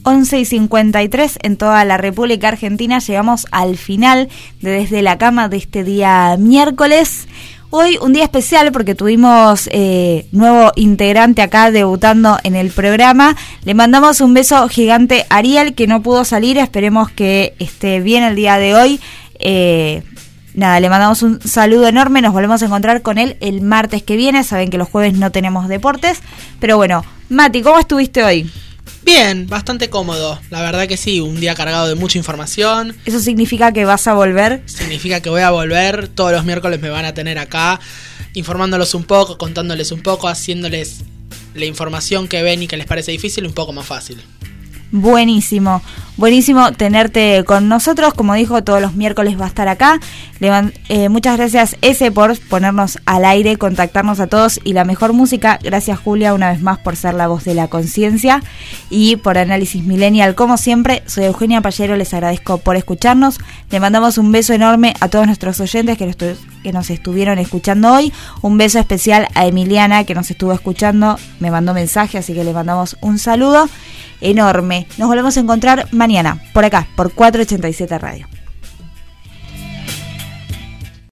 11 y 53 en toda la República Argentina. Llegamos al final de Desde la Cama de este día miércoles. Hoy un día especial porque tuvimos eh, nuevo integrante acá debutando en el programa. Le mandamos un beso gigante a Ariel que no pudo salir. Esperemos que esté bien el día de hoy. Eh, nada, le mandamos un saludo enorme. Nos volvemos a encontrar con él el martes que viene. Saben que los jueves no tenemos deportes. Pero bueno, Mati, ¿cómo estuviste hoy? Bien, bastante cómodo. La verdad que sí, un día cargado de mucha información. ¿Eso significa que vas a volver? Significa que voy a volver. Todos los miércoles me van a tener acá, informándolos un poco, contándoles un poco, haciéndoles la información que ven y que les parece difícil un poco más fácil. Buenísimo, buenísimo tenerte con nosotros. Como dijo, todos los miércoles va a estar acá. Eh, muchas gracias, ese, por ponernos al aire, contactarnos a todos y la mejor música. Gracias, Julia, una vez más por ser la voz de la conciencia y por Análisis Millennial. Como siempre, soy Eugenia Pallero, les agradezco por escucharnos. Le mandamos un beso enorme a todos nuestros oyentes que nos, que nos estuvieron escuchando hoy. Un beso especial a Emiliana, que nos estuvo escuchando, me mandó mensaje, así que le mandamos un saludo enorme. Nos volvemos a encontrar mañana, por acá, por 487 Radio.